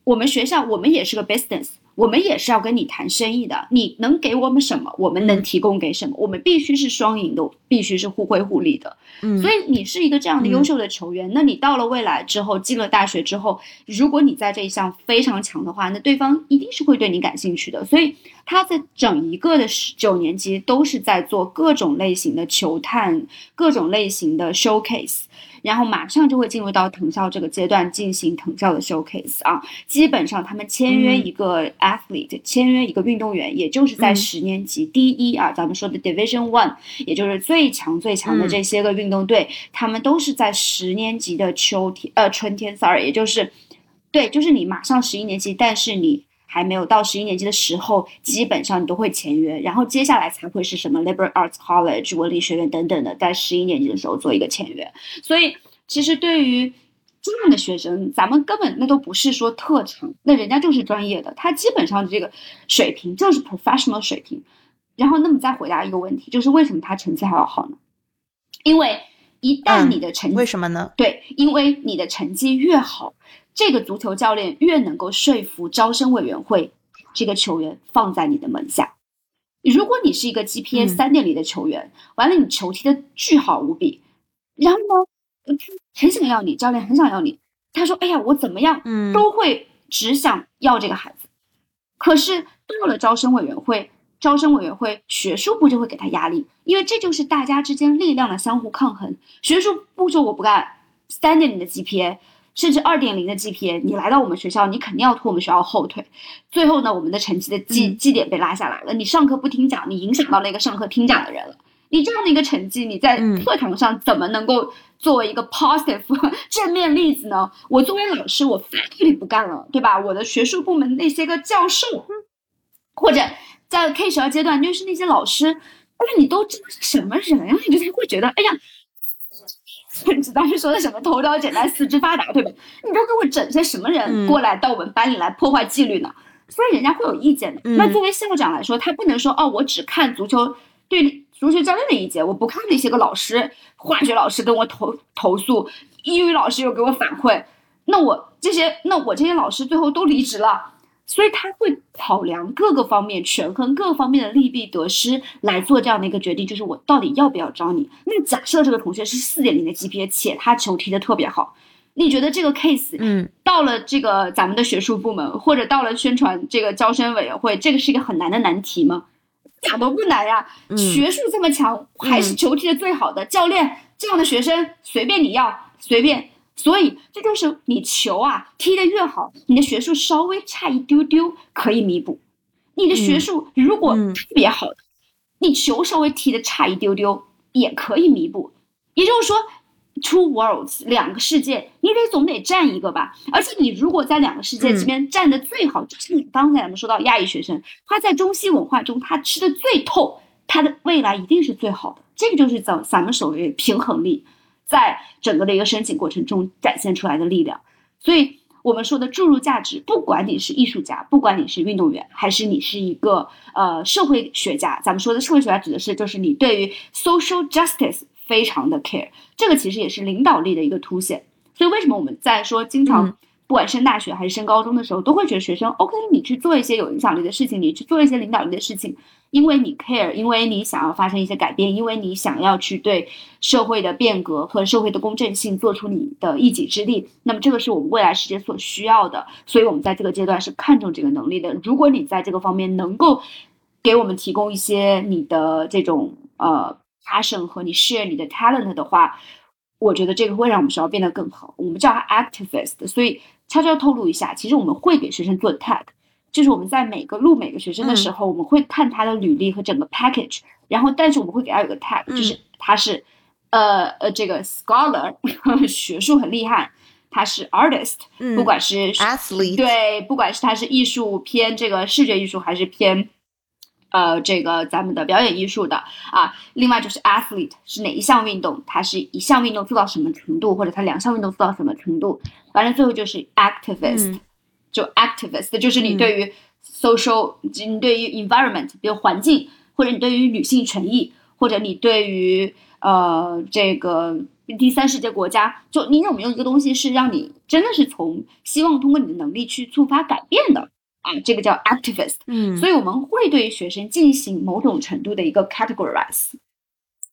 我们学校，我们也是个 business。我们也是要跟你谈生意的，你能给我们什么，我们能提供给什么，我们必须是双赢的，必须是互惠互利的。嗯，所以你是一个这样的优秀的球员，那你到了未来之后，进了大学之后，如果你在这一项非常强的话，那对方一定是会对你感兴趣的。所以他在整一个的十九年级都是在做各种类型的球探，各种类型的 showcase。然后马上就会进入到藤校这个阶段进行藤校的 showcase 啊，基本上他们签约一个 athlete，签约一个运动员，也就是在十年级第一啊，咱们说的 Division One，也就是最强最强的这些个运动队，他们都是在十年级的秋天呃春天，sorry，也就是对，就是你马上十一年级，但是你。还没有到十一年级的时候，基本上你都会签约，然后接下来才会是什么 liberal arts college 文理学院等等的，在十一年级的时候做一个签约。所以，其实对于这样的学生，咱们根本那都不是说特长，那人家就是专业的，他基本上这个水平就是 professional 水平。然后，那么再回答一个问题，就是为什么他成绩还要好呢？因为一旦你的成绩为什么呢？对，因为你的成绩越好。这个足球教练越能够说服招生委员会，这个球员放在你的门下。如果你是一个 GPA 三点零的球员，完了你球踢的巨好无比，然后呢，很想要你，教练很想要你。他说：“哎呀，我怎么样，都会只想要这个孩子。”可是到了招生委员会，招生委员会学术部就会给他压力，因为这就是大家之间力量的相互抗衡。学术部说我不干，三点零的 GPA。甚至二点零的 GPA，你来到我们学校，你肯定要拖我们学校后腿。最后呢，我们的成绩的绩绩点被拉下来了。你上课不听讲，你影响到那个上课听讲的人了。你这样的一个成绩，你在课堂上怎么能够作为一个 positive 正面例子呢？我作为老师，我 faculty 不干了，对吧？我的学术部门那些个教授，或者在 K 十二阶段，就是那些老师，哎，你都知道是什么人啊？你就才会觉得，哎呀。你知道是说的什么头脑简单四肢发达对吧？你都给我整些什么人过来到我们班里来破坏纪律呢？所以人家会有意见的。那作为校长来说，他不能说哦，我只看足球对足球教练的意见，我不看那些个老师，化学老师跟我投投诉，英语老师又给我反馈，那我这些那我这些老师最后都离职了。所以他会考量各个方面，权衡各方面的利弊得失来做这样的一个决定，就是我到底要不要招你。那假设这个同学是四点零的 GPA，且他球踢得特别好，你觉得这个 case，嗯，到了这个咱们的学术部门，或者到了宣传这个招生委员会，这个是一个很难的难题吗？咋都不难呀。学术这么强，还是球踢的最好的教练，这样的学生随便你要，随便。所以这就是你球啊踢得越好，你的学术稍微差一丢丢可以弥补。你的学术如果特别好，你球稍微踢得差一丢丢也可以弥补。也就是说。Two worlds，两个世界，你得总得占一个吧。而且你如果在两个世界这边占的最好，就是你刚才咱们说到亚裔学生，他在中西文化中他吃的最透，他的未来一定是最好的。这个就是咱咱们所谓平衡力，在整个的一个申请过程中展现出来的力量。所以我们说的注入价值，不管你是艺术家，不管你是运动员，还是你是一个呃社会学家，咱们说的社会学家指的是就是你对于 social justice。非常的 care，这个其实也是领导力的一个凸显。所以为什么我们在说经常不管升大学还是升高中的时候，都会觉得学生 OK，你去做一些有影响力的事情，你去做一些领导力的事情，因为你 care，因为你想要发生一些改变，因为你想要去对社会的变革和社会的公正性做出你的一己之力。那么这个是我们未来世界所需要的，所以我们在这个阶段是看重这个能力的。如果你在这个方面能够给我们提供一些你的这种呃。passion 和你 share 你的 talent 的话，我觉得这个会让我们学校变得更好。我们叫 activist，所以悄悄透露一下，其实我们会给学生做 tag，就是我们在每个录每个学生的时候，我们会看他的履历和整个 package，然后但是我们会给他有个 tag，就是他是呃呃这个 scholar 学术很厉害，他是 artist，不管是 athlete，对，不管是他是艺术偏这个视觉艺术还是偏。呃，这个咱们的表演艺术的啊，另外就是 athlete 是哪一项运动，它是一项运动做到什么程度，或者它两项运动做到什么程度，反正最后就是 activist，就 activist 就是你对于 social，你对于 environment，比如环境，或者你对于女性权益，或者你对于呃这个第三世界国家，就你有没有一个东西是让你真的是从希望通过你的能力去触发改变的？啊，这个叫 activist，嗯，所以我们会对学生进行某种程度的一个 categorize，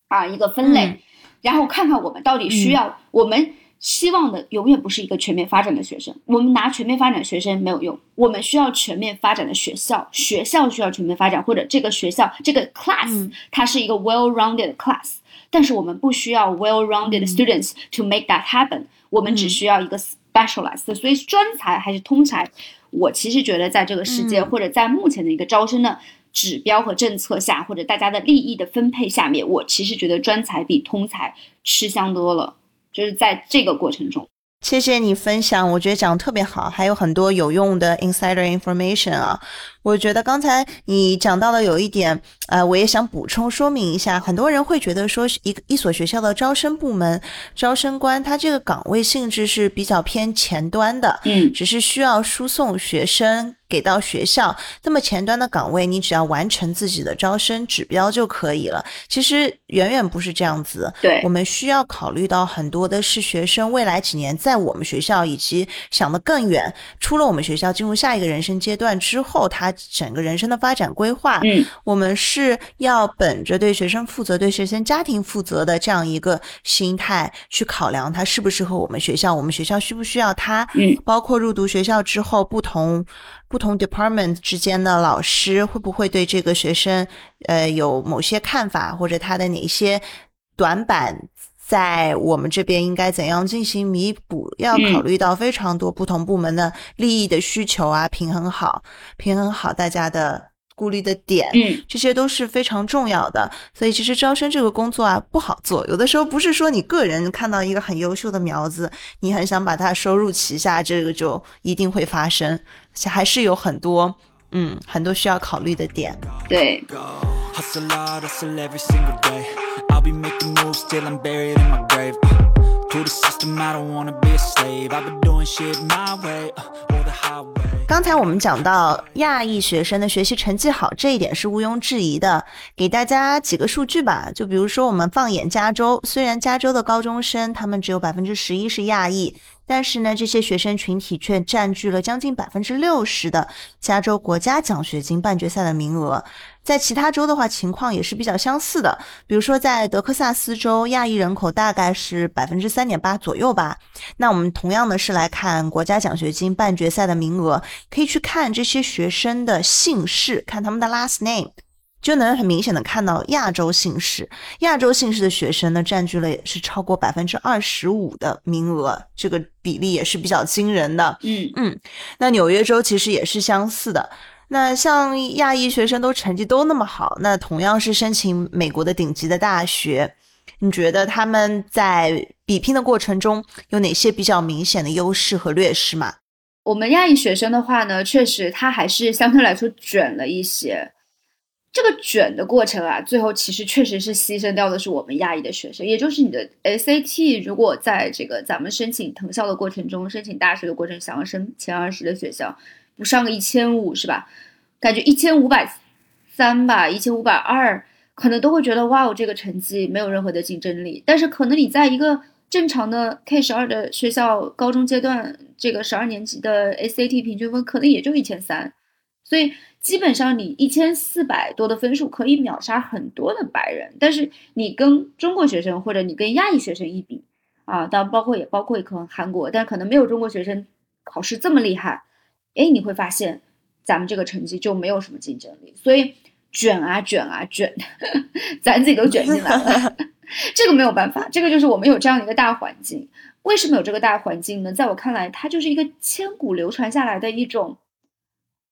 啊，一个分类，然后看看我们到底需要，我们希望的永远不是一个全面发展的学生，我们拿全面发展学生没有用，我们需要全面发展的学校，学校需要全面发展，或者这个学校这个 class 它是一个 well-rounded class，但是我们不需要 well-rounded students to make that happen，我们只需要一个 specialized，所以专才还是通才。我其实觉得，在这个世界，或者在目前的一个招生的指标和政策下，或者大家的利益的分配下面，我其实觉得专才比通才吃香多了。就是在这个过程中。谢谢你分享，我觉得讲的特别好，还有很多有用的 insider information 啊。我觉得刚才你讲到的有一点，呃，我也想补充说明一下。很多人会觉得说，一个一所学校的招生部门、招生官，他这个岗位性质是比较偏前端的，嗯，只是需要输送学生给到学校。那么前端的岗位，你只要完成自己的招生指标就可以了。其实远远不是这样子，对，我们需要考虑到很多的是学生未来几年在我们学校，以及想得更远，出了我们学校进入下一个人生阶段之后，他。整个人生的发展规划，嗯，我们是要本着对学生负责、对学生家庭负责的这样一个心态去考量他适不适合我们学校，我们学校需不需要他，嗯，包括入读学校之后，不同不同 department 之间的老师会不会对这个学生，呃，有某些看法，或者他的哪些短板。在我们这边应该怎样进行弥补？要考虑到非常多不同部门的利益的需求啊，平衡好，平衡好大家的顾虑的点，嗯，这些都是非常重要的。所以其实招生这个工作啊不好做，有的时候不是说你个人看到一个很优秀的苗子，你很想把它收入旗下，这个就一定会发生，还是有很多嗯很多需要考虑的点。对。Be making moves till I'm buried in my grave. To the system, I don't wanna be a slave. I've been doing shit my way, uh, or the highway. 刚才我们讲到亚裔学生的学习成绩好，这一点是毋庸置疑的。给大家几个数据吧，就比如说我们放眼加州，虽然加州的高中生他们只有百分之十一是亚裔。但是呢，这些学生群体却占据了将近百分之六十的加州国家奖学金半决赛的名额。在其他州的话，情况也是比较相似的。比如说，在德克萨斯州，亚裔人口大概是百分之三点八左右吧。那我们同样的是来看国家奖学金半决赛的名额，可以去看这些学生的姓氏，看他们的 last name。就能很明显的看到亚洲姓氏，亚洲姓氏的学生呢占据了是超过百分之二十五的名额，这个比例也是比较惊人的。嗯嗯，那纽约州其实也是相似的。那像亚裔学生都成绩都那么好，那同样是申请美国的顶级的大学，你觉得他们在比拼的过程中有哪些比较明显的优势和劣势吗？我们亚裔学生的话呢，确实他还是相对来说卷了一些。这个卷的过程啊，最后其实确实是牺牲掉的是我们亚裔的学生，也就是你的 SAT，如果在这个咱们申请藤校的过程中，申请大学的过程，想要升前二十的学校，不上个一千五是吧？感觉一千五百三吧，一千五百二，可能都会觉得哇，我这个成绩没有任何的竞争力。但是可能你在一个正常的 K 十二的学校，高中阶段这个十二年级的 SAT 平均分可能也就一千三，所以。基本上你一千四百多的分数可以秒杀很多的白人，但是你跟中国学生或者你跟亚裔学生一比啊，当然包括也包括可能韩国，但可能没有中国学生考试这么厉害，哎，你会发现咱们这个成绩就没有什么竞争力，所以卷啊卷啊卷，咱自己都卷进来了，这个没有办法，这个就是我们有这样的一个大环境。为什么有这个大环境呢？在我看来，它就是一个千古流传下来的一种。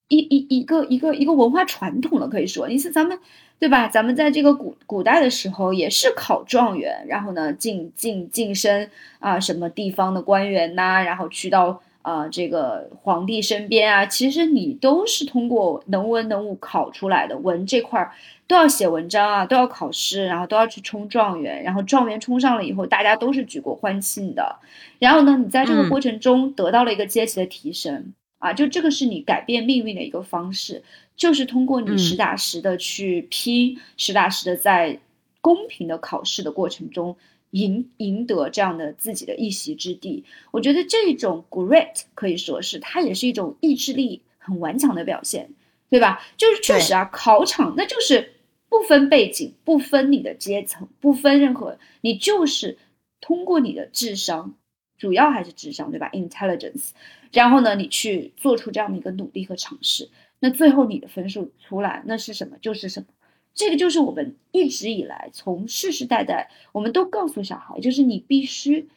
一一一个一个一个文化传统了，可以说，你是咱们，对吧？咱们在这个古古代的时候也是考状元，然后呢晋晋晋升啊，什么地方的官员呐，然后去到啊这个皇帝身边啊，其实你都是通过能文能武考出来的，文这块儿都要写文章啊，都要考试，然后都要去冲状元，然后状元冲上了以后，大家都是举国欢庆的，然后呢，你在这个过程中得到了一个阶级的提升。啊，就这个是你改变命运的一个方式，就是通过你实打实的去拼，实打实的在公平的考试的过程中赢赢得这样的自己的一席之地。我觉得这种 great 可以说是它也是一种意志力很顽强的表现，对吧？就是确实啊，考场那就是不分背景，不分你的阶层，不分任何，你就是通过你的智商。主要还是智商，对吧？Intelligence，然后呢，你去做出这样的一个努力和尝试，那最后你的分数出来，那是什么？就是什么？这个就是我们一直以来从世世代代，我们都告诉小孩，就是你必须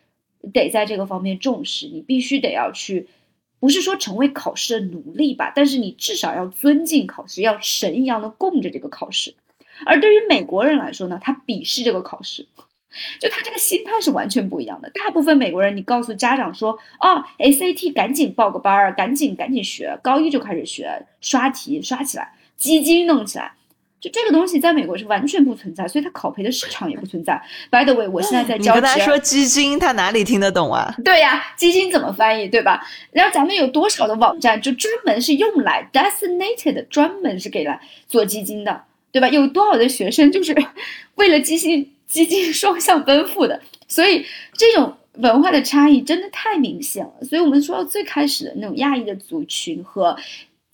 得在这个方面重视，你必须得要去，不是说成为考试的奴隶吧，但是你至少要尊敬考试，要神一样的供着这个考试。而对于美国人来说呢，他鄙视这个考试。就他这个心态是完全不一样的。大部分美国人，你告诉家长说，哦，SAT 赶紧报个班儿，赶紧赶紧学，高一就开始学，刷题刷起来，基金弄起来，就这个东西在美国是完全不存在，所以它考培的市场也不存在。By the way，我现在在教。你跟他说基金，他哪里听得懂啊？对呀，基金怎么翻译，对吧？然后咱们有多少的网站就专门是用来 designated，专门是给来做基金的，对吧？有多少的学生就是 为了基金。基金双向奔赴的，所以这种文化的差异真的太明显了。所以我们说到最开始的那种亚裔的族群和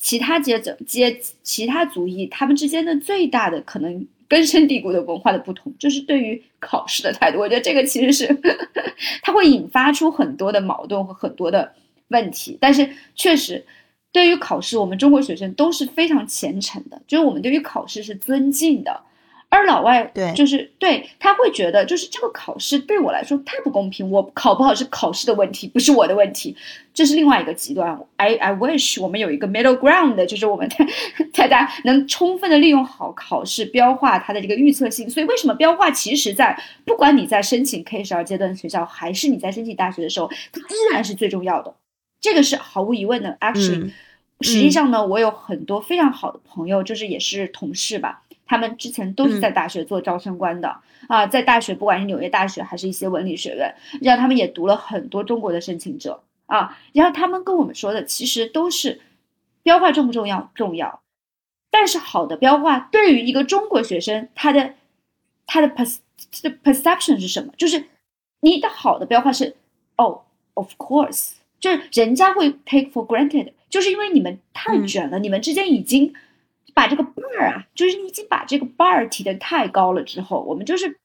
其他阶层、阶其他族裔，他们之间的最大的可能根深蒂固的文化的不同，就是对于考试的态度。我觉得这个其实是 它会引发出很多的矛盾和很多的问题。但是确实，对于考试，我们中国学生都是非常虔诚的，就是我们对于考试是尊敬的。而老外对，就是对他会觉得，就是这个考试对我来说太不公平，我考不好是考试的问题，不是我的问题，这是另外一个极端。I I wish 我们有一个 middle ground，就是我们 大家能充分的利用好考试标化它的这个预测性。所以为什么标化其实在不管你在申请 K 十二阶段学校，还是你在申请大学的时候，它依然是最重要的。这个是毫无疑问的。Actually，实际上呢，我有很多非常好的朋友，就是也是同事吧。他们之前都是在大学做招生官的啊，在大学不管是纽约大学还是一些文理学院，让他们也读了很多中国的申请者啊。然后他们跟我们说的，其实都是标化重不重要？重要。但是好的标化对于一个中国学生，他的他的 per perception 是什么？就是你的好的标化是哦，of course，就是人家会 take for granted，就是因为你们太卷了，你们之间已经。把这个 bar 啊，就是你已经把这个 bar 提的太高了之后，我们就是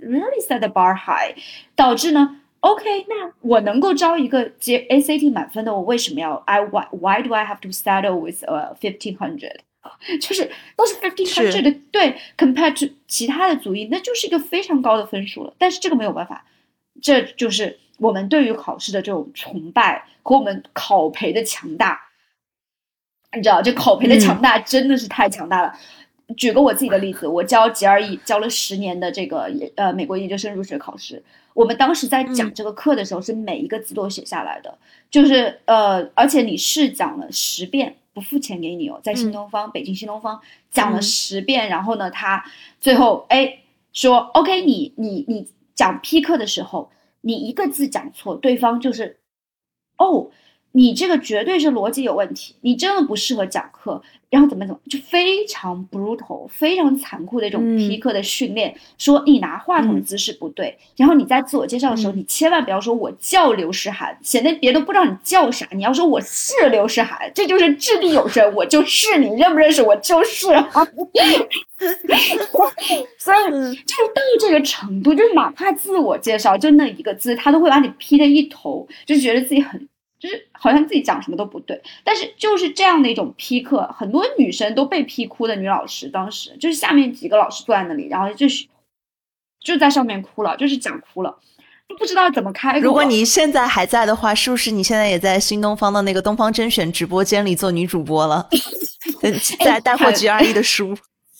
really set the bar high，导致呢，OK，那我能够招一个接 ACT 满分的，我为什么要 I why why do I have to settle with a fifteen hundred 就是都是 fifteen hundred 的，对，compared to 其他的族裔，那就是一个非常高的分数了。但是这个没有办法，这就是我们对于考试的这种崇拜和我们考培的强大。你知道，这口培的强大真的是太强大了。举个我自己的例子，我教 GRE 教了十年的这个呃美国研究生入学考试，我们当时在讲这个课的时候，是每一个字都写下来的，就是呃，而且你试讲了十遍，不付钱给你哦，在新东方，北京新东方讲了十遍，然后呢，他最后哎说 OK，你你你讲批课的时候，你一个字讲错，对方就是哦。你这个绝对是逻辑有问题，你真的不适合讲课，然后怎么怎么，就非常 brutal、非常残酷的一种批课的训练。说你拿话筒的姿势不对，然后你在自我介绍的时候，你千万不要说我叫刘诗涵，显得别人都不知道你叫啥。你要说我是刘诗涵，这就是掷地有声，我就是你认不认识我就是。所以 就是到这个程度，就是哪怕自我介绍就那一个字，他都会把你批的一头，就觉得自己很。就是好像自己讲什么都不对，但是就是这样的一种批课，很多女生都被批哭的女老师，当时就是下面几个老师坐在那里，然后就是就在上面哭了，就是讲哭了，就不知道怎么开。如果你现在还在的话，是不是你现在也在新东方的那个东方甄选直播间里做女主播了？在带货 GRE 的书，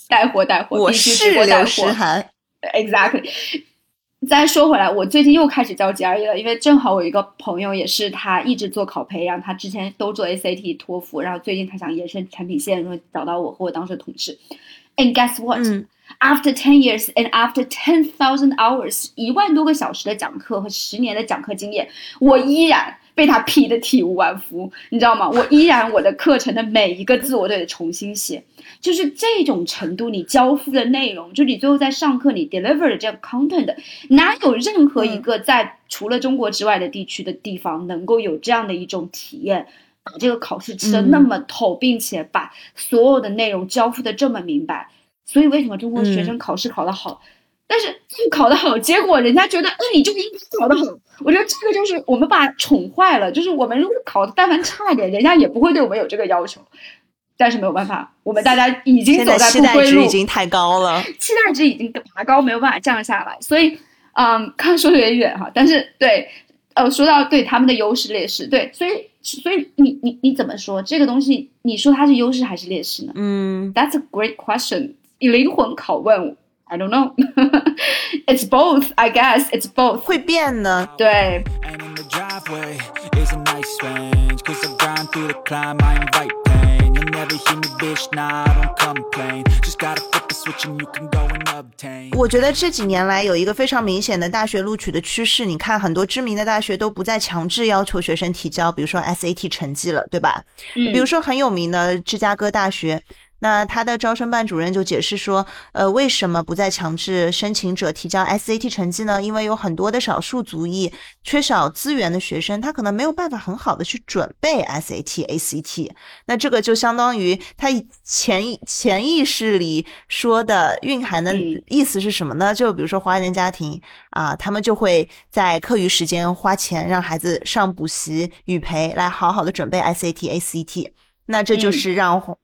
带货带货，我是刘诗涵，exactly。再说回来，我最近又开始教 GRE 了，因为正好我一个朋友也是，他一直做考培，然后他之前都做 SAT、托福，然后最近他想延伸产品线，然后找到我和我当时的同事。And guess what? After ten years and after ten thousand hours，一万多个小时的讲课和十年的讲课经验，我依然。被他批的体无完肤，你知道吗？我依然我的课程的每一个字我都得重新写，就是这种程度，你交付的内容，就你最后在上课你 deliver 的这个 content，哪有任何一个在除了中国之外的地区的地方能够有这样的一种体验，把这个考试吃的那么透，并且把所有的内容交付的这么明白。所以为什么中国学生考试考得好？但是考得好，结果人家觉得，嗯，你就应该考得好。我觉得这个就是我们把宠坏了。就是我们如果考的但凡差一点，人家也不会对我们有这个要求。但是没有办法，我们大家已经走在不归路。期待值已经太高了，期待值已经拔高，没有办法降下来。所以，嗯，看说的有点远哈。但是对，呃，说到对他们的优势劣势，对，所以，所以你你你怎么说这个东西？你说它是优势还是劣势呢？嗯，That's a great question，灵魂拷问。I don't know. It's both, I guess. It's both. 会变呢，对。我觉得这几年来有一个非常明显的大学录取的趋势，你看很多知名的大学都不再强制要求学生提交，比如说 SAT 成绩了，对吧？嗯。比如说很有名的芝加哥大学。那他的招生办主任就解释说，呃，为什么不再强制申请者提交 SAT 成绩呢？因为有很多的少数族裔缺少资源的学生，他可能没有办法很好的去准备 SAT、ACT。那这个就相当于他潜潜意识里说的蕴含的意思是什么呢？就比如说华人家庭啊，他们就会在课余时间花钱让孩子上补习、语培，来好好的准备 SAT、ACT。那这就是让。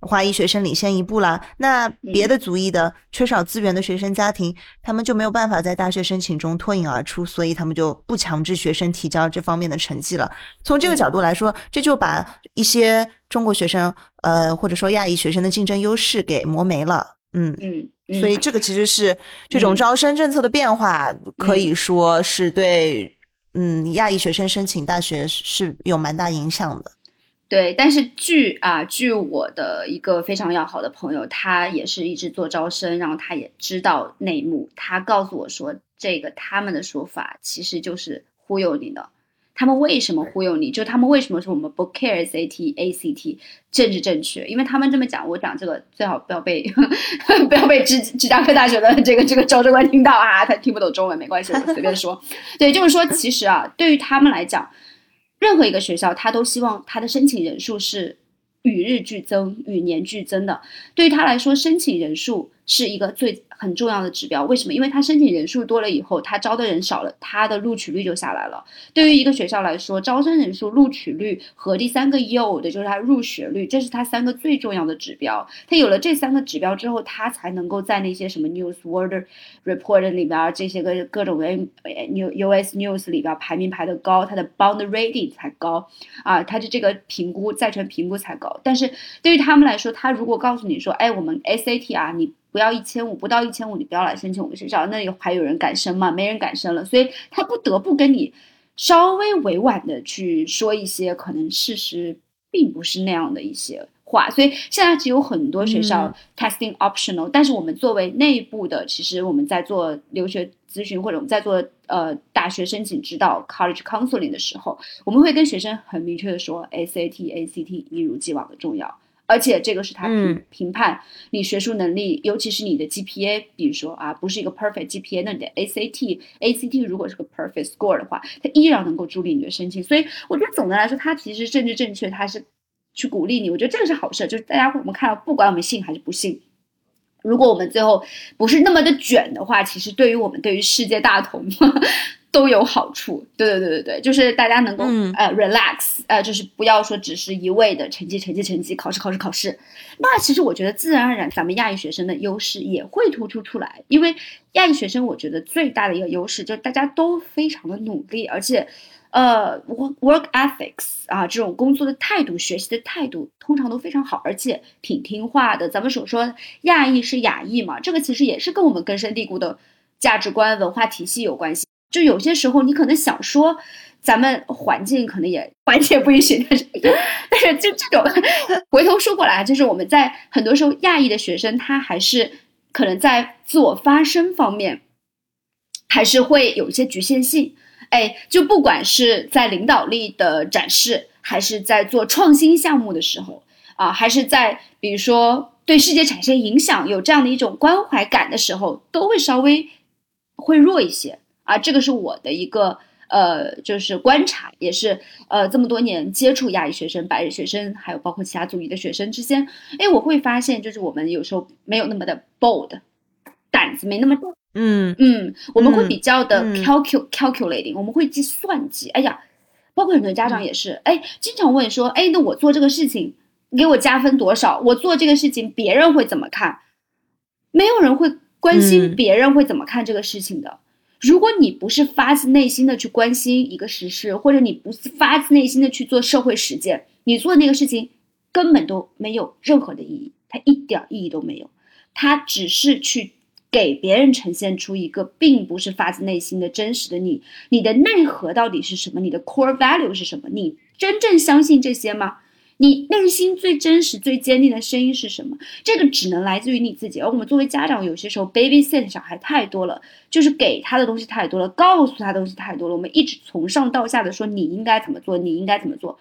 华裔学生领先一步啦，那别的族裔的缺少资源的学生家庭，他们就没有办法在大学申请中脱颖而出，所以他们就不强制学生提交这方面的成绩了。从这个角度来说，这就把一些中国学生，呃，或者说亚裔学生的竞争优势给磨没了。嗯嗯，所以这个其实是这种招生政策的变化，可以说是对嗯亚裔学生申请大学是有蛮大影响的。对，但是据啊，据我的一个非常要好的朋友，他也是一直做招生，然后他也知道内幕。他告诉我说，这个他们的说法其实就是忽悠你的。他们为什么忽悠你？就他们为什么说我们不 care SAT、ACT 政治正确？因为他们这么讲，我讲这个最好不要被 不要被芝芝加哥大学的这个这个招生官听到啊，他听不懂中文没关系，我随便说。对，就是说，其实啊，对于他们来讲。任何一个学校，他都希望他的申请人数是与日俱增、与年俱增的。对于他来说，申请人数是一个最很重要的指标。为什么？因为它申请人数多了以后，它招的人少了，它的录取率就下来了。对于一个学校来说，招生人数、录取率和第三个 yield 就是它入学率，这是它三个最重要的指标。它有了这三个指标之后，它才能够在那些什么 news word report 里边这些个各种的 new US news 里边排名排的高，它的 bond rating 才高啊，它的这个评估债权评估才高。但是对于他们来说，他如果告诉你说，哎，我们 SAT 啊，你不要一千五，不到一千五，你不要来申请我们学校。那里还有人敢申吗？没人敢申了，所以他不得不跟你稍微委婉的去说一些可能事实并不是那样的一些话。所以现在其实有很多学校 testing optional，但是我们作为内部的，其实我们在做留学咨询或者我们在做呃大学申请指导 college counseling 的时候，我们会跟学生很明确的说，SAT、ACT 一如既往的重要。而且这个是他评评判你学术能力，尤其是你的 GPA，比如说啊，不是一个 perfect GPA，那你的 ACT ACT 如果是个 perfect score 的话，它依然能够助力你的申请。所以我觉得总的来说，它其实政治正确，它是去鼓励你。我觉得这个是好事，就是大家我们看到，不管我们信还是不信，如果我们最后不是那么的卷的话，其实对于我们对于世界大同。都有好处，对对对对对，就是大家能够呃 relax，呃，就是不要说只是一味的成绩成绩成绩，考试考试考试。那其实我觉得自然而然，咱们亚裔学生的优势也会突出出来，因为亚裔学生我觉得最大的一个优势就是大家都非常的努力，而且呃 work work ethics 啊这种工作的态度、学习的态度通常都非常好，而且挺听话的。咱们所说亚裔是亚裔嘛，这个其实也是跟我们根深蒂固的价值观、文化体系有关系。就有些时候，你可能想说，咱们环境可能也环境不允许，但是 但是就这种回头说过来，就是我们在很多时候，亚裔的学生他还是可能在自我发声方面，还是会有一些局限性。哎，就不管是在领导力的展示，还是在做创新项目的时候啊，还是在比如说对世界产生影响，有这样的一种关怀感的时候，都会稍微会弱一些。啊，这个是我的一个呃，就是观察，也是呃这么多年接触亚裔学生、白人学生，还有包括其他族裔的学生之间，哎，我会发现，就是我们有时候没有那么的 bold，胆子没那么大，嗯嗯，我们会比较的 calcul calculating，我们会计算计。哎呀，包括很多家长也是，哎，经常问说，哎，那我做这个事情，给我加分多少？我做这个事情，别人会怎么看？没有人会关心别人会怎么看这个事情的。如果你不是发自内心的去关心一个实事，或者你不是发自内心的去做社会实践，你做那个事情根本都没有任何的意义，它一点意义都没有，它只是去给别人呈现出一个并不是发自内心的真实的你，你的内核到底是什么？你的 core value 是什么？你真正相信这些吗？你内心最真实、最坚定的声音是什么？这个只能来自于你自己。而我们作为家长，有些时候 babysit 小孩太多了，就是给他的东西太多了，告诉他东西太多了。我们一直从上到下的说你应该怎么做，你应该怎么做。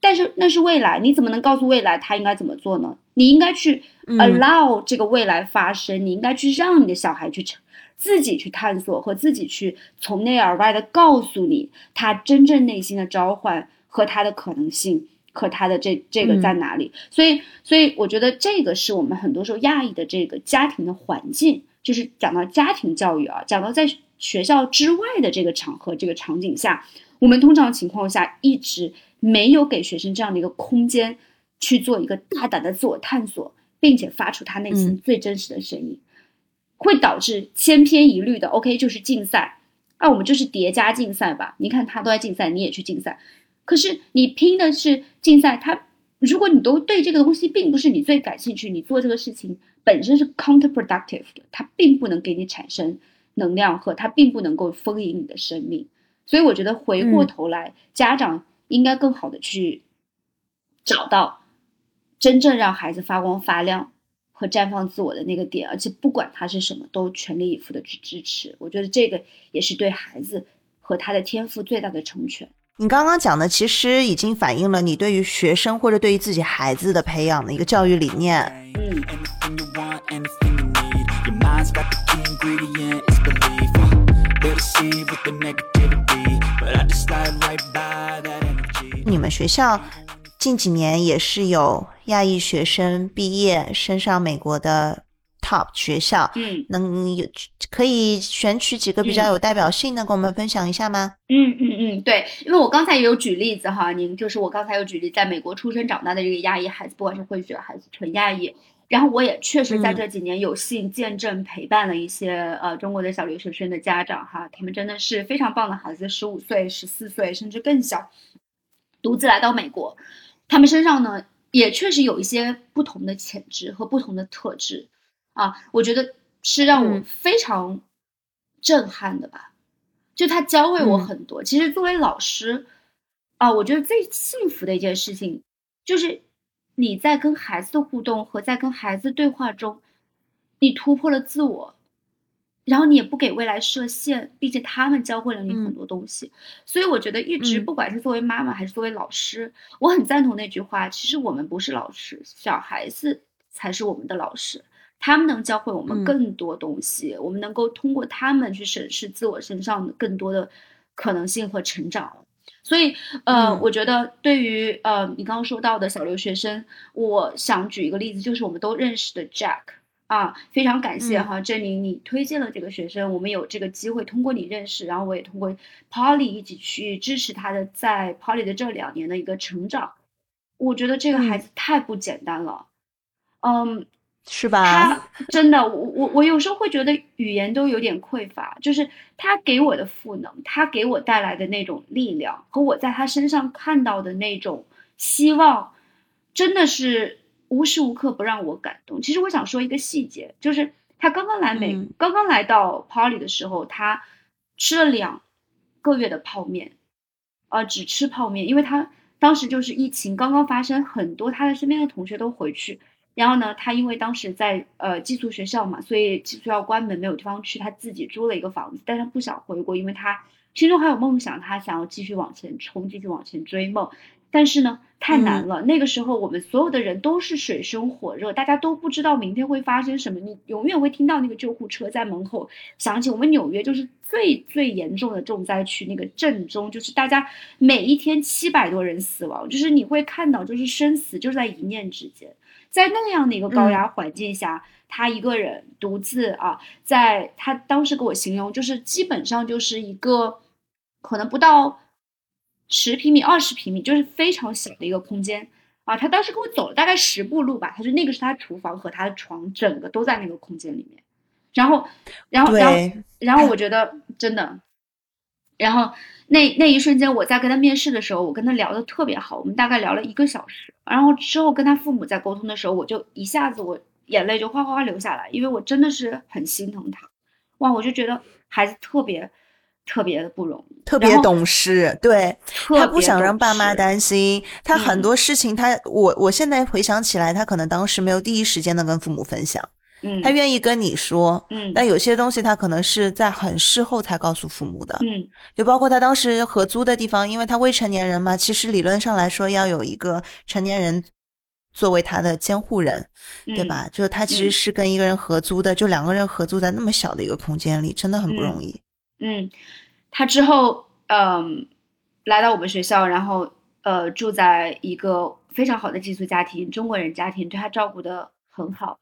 但是那是未来，你怎么能告诉未来他应该怎么做呢？你应该去 allow 这个未来发生，你应该去让你的小孩去自己去探索和自己去从内而外的告诉你他真正内心的召唤和他的可能性。和他的这这个在哪里？所以，所以我觉得这个是我们很多时候亚裔的这个家庭的环境，就是讲到家庭教育啊，讲到在学校之外的这个场合、这个场景下，我们通常情况下一直没有给学生这样的一个空间去做一个大胆的自我探索，并且发出他内心最真实的声音，会导致千篇一律的 OK 就是竞赛，啊，我们就是叠加竞赛吧？你看他都在竞赛，你也去竞赛。可是你拼的是竞赛，他如果你都对这个东西并不是你最感兴趣，你做这个事情本身是 counterproductive 的，它并不能给你产生能量和它并不能够丰盈你的生命。所以我觉得回过头来，家长应该更好的去找到真正让孩子发光发亮和绽放自我的那个点，而且不管他是什么，都全力以赴的去支持。我觉得这个也是对孩子和他的天赋最大的成全。你刚刚讲的其实已经反映了你对于学生或者对于自己孩子的培养的一个教育理念。嗯。你们学校近几年也是有亚裔学生毕业升上美国的 top 学校，嗯。能有可以选取几个比较有代表性的，跟我们分享一下吗？嗯嗯嗯，对，因为我刚才也有举例子哈，您就是我刚才有举例，在美国出生长大的这个亚裔孩子，不管是混血还是纯亚裔，然后我也确实在嗯。这几年有幸见证陪伴了一些呃中国的小留学生的家长哈，他们真的是非常棒的孩子，十五岁、十四岁甚至更小，独自来到美国，他们身上呢也确实有一些不同的潜质和不同的特质啊，我觉得是让我嗯非常震撼的吧。就他教会我嗯很多。其实作为老师啊，我觉得最幸福的一件事情就是你在跟孩子的互动和在跟孩子对话中，你突破了自我，然后你也不给未来设限，毕竟他们教会了你很嗯多东西。所以我觉得一直嗯不管是作为妈妈还是作为老师，我很赞同那句话：其实我们不是老师，小孩子才是我们的老师。他们能教会我们嗯更多东西，我们能够通过他们去审视自我身上的更多的可能性和成长。所以，呃，嗯我觉得对于呃你刚刚说到的小留学生，我想举一个例子，就是我们都认识的 Jack 啊，非常感谢嗯哈，珍妮你推荐了这个学生，我们有这个机会通过你认识，然后我也通过 Polly 一起去支持他的在 Polly 的这两年的一个成长。我觉得这个孩嗯子太不简单了，嗯，是吧？他真的，我我我有时候会觉得语言都有点匮乏，就是他给我的赋能，他给我带来的那种力量，和我在他身上看到的那种希望，真的是无时无刻不让我感动。其实我想说一个细节，就是他刚刚来美，嗯刚刚来到 Polly 的时候，他吃了两个月的泡面，呃，只吃泡面，因为他当时就是疫情刚刚发生，很多他的身边的同学都回去。然后呢，他因为当时在呃寄宿学校嘛，所以寄宿学校关门没有地方去，他自己租了一个房子，但是他不想回国，因为他心中还有梦想，他想要继续往前冲，继续往前追梦。但是呢，太难了。那个时候我们所有的人都是水深火热，大家都不知道明天会发生什么。你永远会听到那个救护车在门口响起。我们纽约就是最最严重的重灾区，那个震中就是大家每一天七百多人死亡，就是你会看到，就是生死就在一念之间。在那样的一个高压环境下，他一个人独自啊，在他当时给我形容，就是基本上就是一个可能不到十平米、二十平米，就是非常小的一个空间啊。他当时跟我走了大概十步路吧，他说那个是他厨房和他的床，整个都在那个空间里面。然后，然后，然后，然后我觉得真的，然后那那一瞬间，我在跟他面试的时候，我跟他聊的特别好，我们大概聊了一个小时。然后之后跟他父母在沟通的时候，我就一下子我眼泪就哗哗哗流下来，因为我真的是很心疼他。哇，我就觉得孩子特别特别的不容易，特别懂事，对他不想让爸妈担心，他很嗯。多事情他，我我现在回想起来，他可能当时没有第一时间的跟父母分享，嗯。他愿意跟你说，嗯。但有些东西他可能是在很事后才告诉父母的，嗯。就包括他当时合租的地方，因为他未成年人嘛，其实理论上来说要有一个成年人作为他的监护人，对嗯？吧？就是他其嗯。实是跟一个人合租的，就两个人合租在那么小的一个空间里，真的很不嗯。容易。嗯，他之后嗯来到我们学校，然后呃住在一个非常好的寄宿家庭，中国人家庭，对他照顾的很好。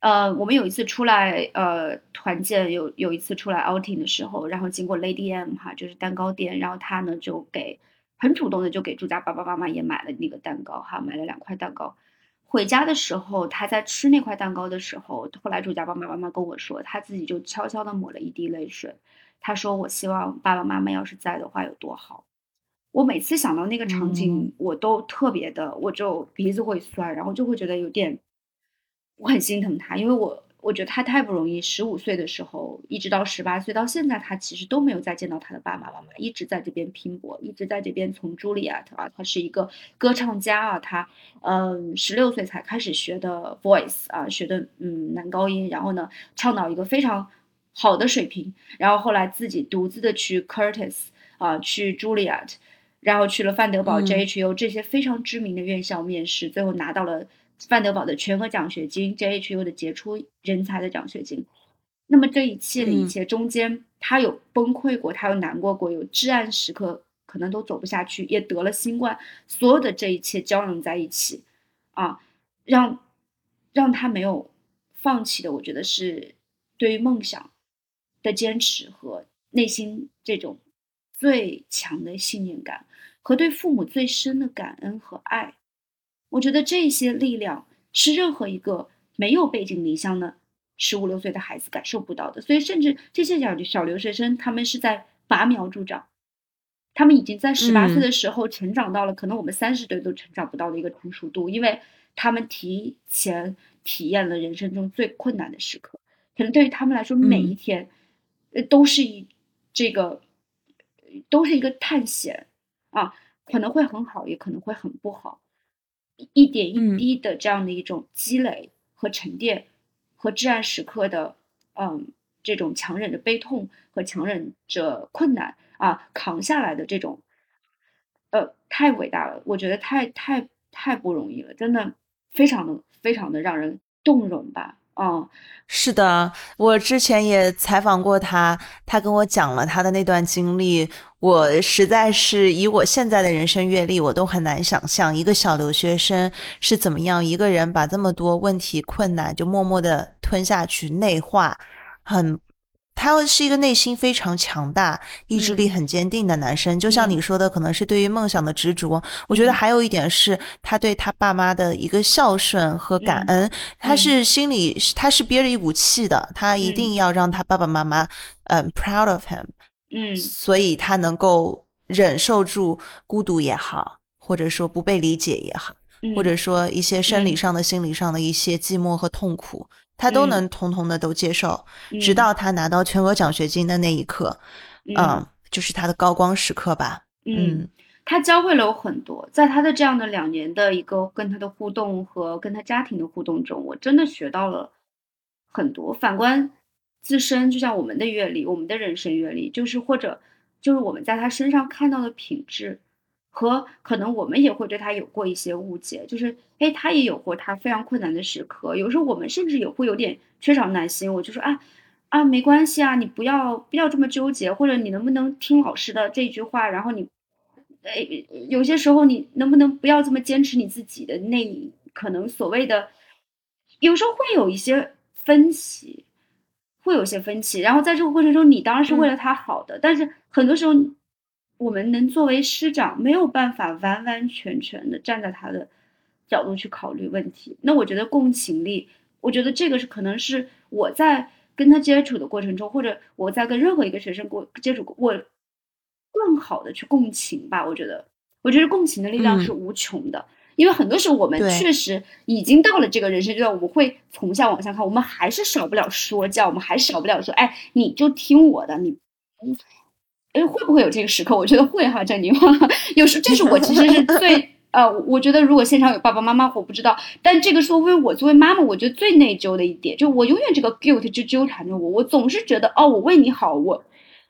呃，我们有一次出来呃团建，有有一次出来 outing 的时候，然后经过 Lady M 哈，就是蛋糕店，然后他呢就给很主动的就给住家爸爸妈妈也买了那个蛋糕哈，买了两块蛋糕。回家的时候，他在吃那块蛋糕的时候，后来住家爸爸妈妈跟我说，他自己就悄悄的抹了一滴泪水。他说：“我希望爸爸妈妈要是在的话有多好。”我每次想到那个场景，嗯我都特别的，我就鼻子会酸，然后就会觉得有点，我很心疼他，因为我我觉得他太不容易。十五岁的时候，一直到十八岁到现在，他其实都没有再见到他的爸爸妈妈，一直在这边拼搏，一直在这边从茱莉亚特啊，他是一个歌唱家啊，他嗯十六岁才开始学的 voice 啊，学的嗯男高音，然后呢唱到一个非常好的水平，然后后来自己独自的去 Curtis 啊，去 Juilliard，然后去了范德堡嗯。JHU 这些非常知名的院校面试，最后拿到了范德堡的全额奖学金，JHU 的杰出人才的奖学金。那么这一切的一嗯。切中间，他有崩溃过，他有难过过，有至暗时刻，可能都走不下去，也得了新冠，所有的这一切交融在一起，啊，让让他没有放弃的，我觉得是对于梦想的坚持和内心这种最强的信念感，和对父母最深的感恩和爱。我觉得这些力量是任何一个没有背井离乡的十五六岁的孩子感受不到的。所以，甚至这些小小留学生，他们是在拔苗助长，他们已经在十八岁的时候成长到了可能我们三十岁都成长不到的一个成熟度，因为他们提前体验了人生中最困难的时刻。可能对于他们来说，每一天，呃，都是一这个，都是一个探险啊，可能会很好，也可能会很不好。一点一滴的这样的一种积累和沉淀，和至暗时刻的，嗯，这种强忍着悲痛和强忍着困难啊，扛下来的这种，呃，太伟大了，我觉得太太太不容易了，真的非常的非常的让人动容吧。哦，是的，我之前也采访过他，他跟我讲了他的那段经历。我实在是以我现在的人生阅历，我都很难想象一个小留学生是怎么样一个人把这么多问题困难就默默的吞下去内化，很。他是一个内心非常强大、意志力很坚定的男生，就像你说的，可能是对于梦想的执着。我觉得还有一点是他对他爸妈的一个孝顺和感恩，他是心里他是憋着一股气的，他一定要让他爸爸妈妈嗯 proud of him，嗯，所以他能够忍受住孤独也好，或者说不被理解也好，或者说一些生理上的、心理上的一些寂寞和痛苦。他都能通通的都接受，直到他拿到全额奖学金的那一刻，嗯，就是他的高光时刻吧。嗯，他教会了我很多，在他的这样的两年的一个跟他的互动和跟他家庭的互动中，我真的学到了很多。反观自身，就像我们的阅历，我们的人生阅历，就是或者就是我们在他身上看到的品质。和可能我们也会对他有过一些误解，就是哎，他也有过他非常困难的时刻。有时候我们甚至也会有点缺少耐心。我就说啊啊，没关系啊，你不要不要这么纠结，或者你能不能听老师的这句话？然后你哎，有些时候你能不能不要这么坚持你自己的那可能所谓的，有时候会有一些分歧，会有些分歧。然后在这个过程中，你当然是为了他好的，但是很多时候。我们能作为师长，没有办法完完全全的站在他的角度去考虑问题。那我觉得共情力，我觉得这个是可能是我在跟他接触的过程中，或者我在跟任何一个学生过接触过，我更好的去共情吧。我觉得，我觉得共情的力量是无穷的，因为很多时候我们确实已经到了这个人生阶段，我们会从下往下看，我们还是少不了说教，我们还少不了说，哎，你就听我的，你。哎，会不会有这个时刻？我觉得会哈，郑宁。有时这是我其实是最 呃，我觉得如果现场有爸爸妈妈，我不知道。但这个是为我作为妈妈，我觉得最内疚的一点，就我永远这个 guilt 就纠缠着我。我总是觉得，哦，我为你好，我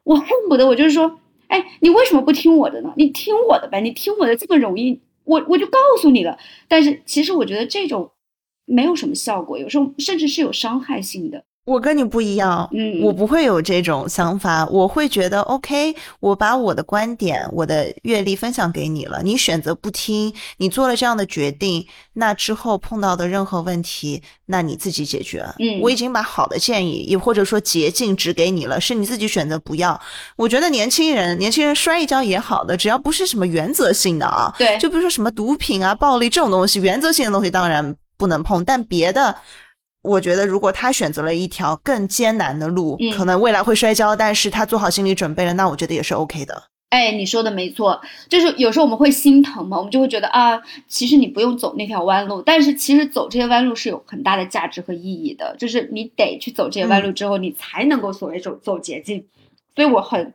我恨不得我就是说，哎，你为什么不听我的呢？你听我的呗，你听我的这么容易，我我就告诉你了。但是其实我觉得这种没有什么效果，有时候甚至是有伤害性的。我跟你不一样，嗯，我不会有这种想法，我会觉得 OK，我把我的观点、我的阅历分享给你了，你选择不听，你做了这样的决定，那之后碰到的任何问题，那你自己解决。嗯，我已经把好的建议，也或者说捷径指给你了，是你自己选择不要。我觉得年轻人，年轻人摔一跤也好的，只要不是什么原则性的啊，对，就比如说什么毒品啊、暴力这种东西，原则性的东西当然不能碰，但别的。我觉得，如果他选择了一条更艰难的路，可能未来会摔跤，但是他做好心理准备了，那我觉得也是 OK 的。哎，你说的没错，就是有时候我们会心疼嘛，我们就会觉得啊，其实你不用走那条弯路，但是其实走这些弯路是有很大的价值和意义的，就是你得去走这些弯路之后，你才能够所谓走走捷径。所以我很，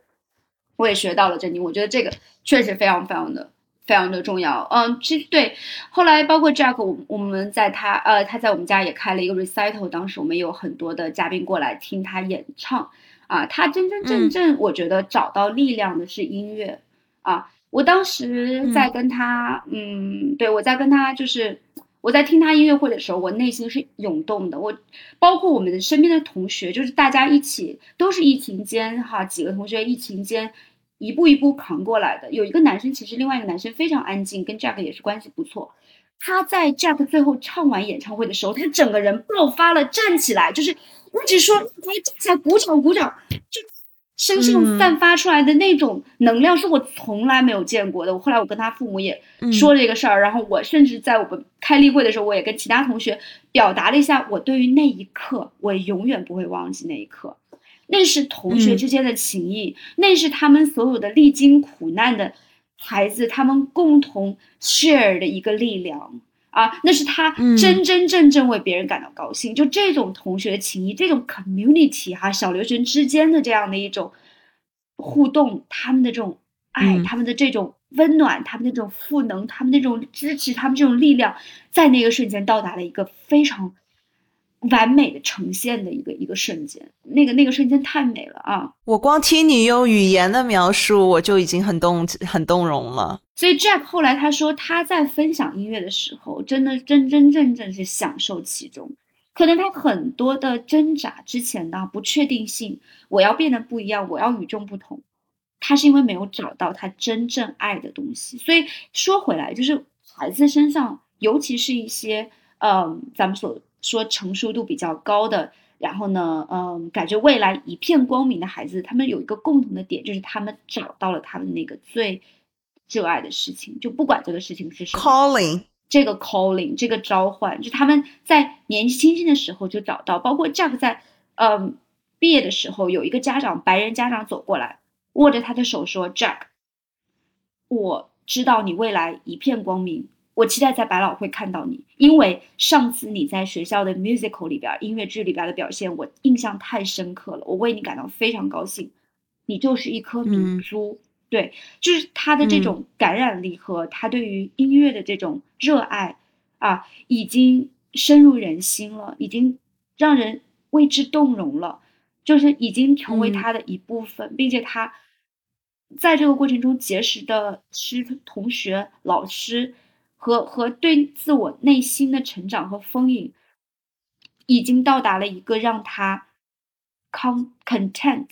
我也学到了这里，我觉得这个确实非常非常的。非常的重要，嗯，其实对，后来包括 Jack，我我们在他呃他在我们家也开了一个 recital，当时我们有很多的嘉宾过来听他演唱，啊，他真真正正我觉得找到力量的是音乐，啊，我当时在跟他，嗯，对我在跟他就是我在听他音乐会的时候，我内心是涌动的，我包括我们的身边的同学，就是大家一起都是疫情间哈，几个同学疫情间。一步一步扛过来的，有一个男生，其实另外一个男生非常安静，跟 Jack 也是关系不错。他在 Jack 最后唱完演唱会的时候，他整个人爆发了，站起来就是一直说，哎，站起来鼓掌鼓掌，就身上散发出来的那种能量是我从来没有见过的。我后来我跟他父母也说了这个事儿，然后我甚至在我们开例会的时候，我也跟其他同学表达了一下我对于那一刻，我永远不会忘记那一刻，那是同学之间的情谊，那是他们所有的历经苦难的。孩子，他们共同 share 的一个力量啊，那是他真真正正为别人感到高兴。就这种同学情谊，这种 community 哈，小留学生之间的这样的一种互动，他们的这种爱，他们的这种温暖，他们的这种赋能，他们那种支持，他们这种力量，在那个瞬间到达了一个非常。完美的呈现的一个一个瞬间，那个那个瞬间太美了啊！我光听你用语言的描述，我就已经很动很动容了。所以 Jack 后来他说，他在分享音乐的时候，真的真真正正是享受其中。可能他很多的挣扎之前的不确定性，我要变得不一样，我要与众不同，他是因为没有找到他真正爱的东西。所以说回来，就是孩子身上，尤其是一些嗯，咱们所。说成熟度比较高的，然后呢，嗯，感觉未来一片光明的孩子，他们有一个共同的点，就是他们找到了他们那个最热爱的事情，就不管这个事情是什么，calling，这个 calling，这个召唤，就他们在年纪轻轻的时候就找到。包括 Jack 在，嗯，毕业的时候，有一个家长，白人家长走过来，握着他的手说：“Jack，我知道你未来一片光明。”我期待在百老汇看到你，因为上次你在学校的 musical 里边音乐剧里边的表现，我印象太深刻了，我为你感到非常高兴。你就是一颗明珠，对，就是他的这种感染力和他对于音乐的这种热爱啊，已经深入人心了，已经让人为之动容了，就是已经成为他的一部分，并且他在这个过程中结识的师同学、老师。和和对自我内心的成长和丰盈，已经到达了一个让他 con content，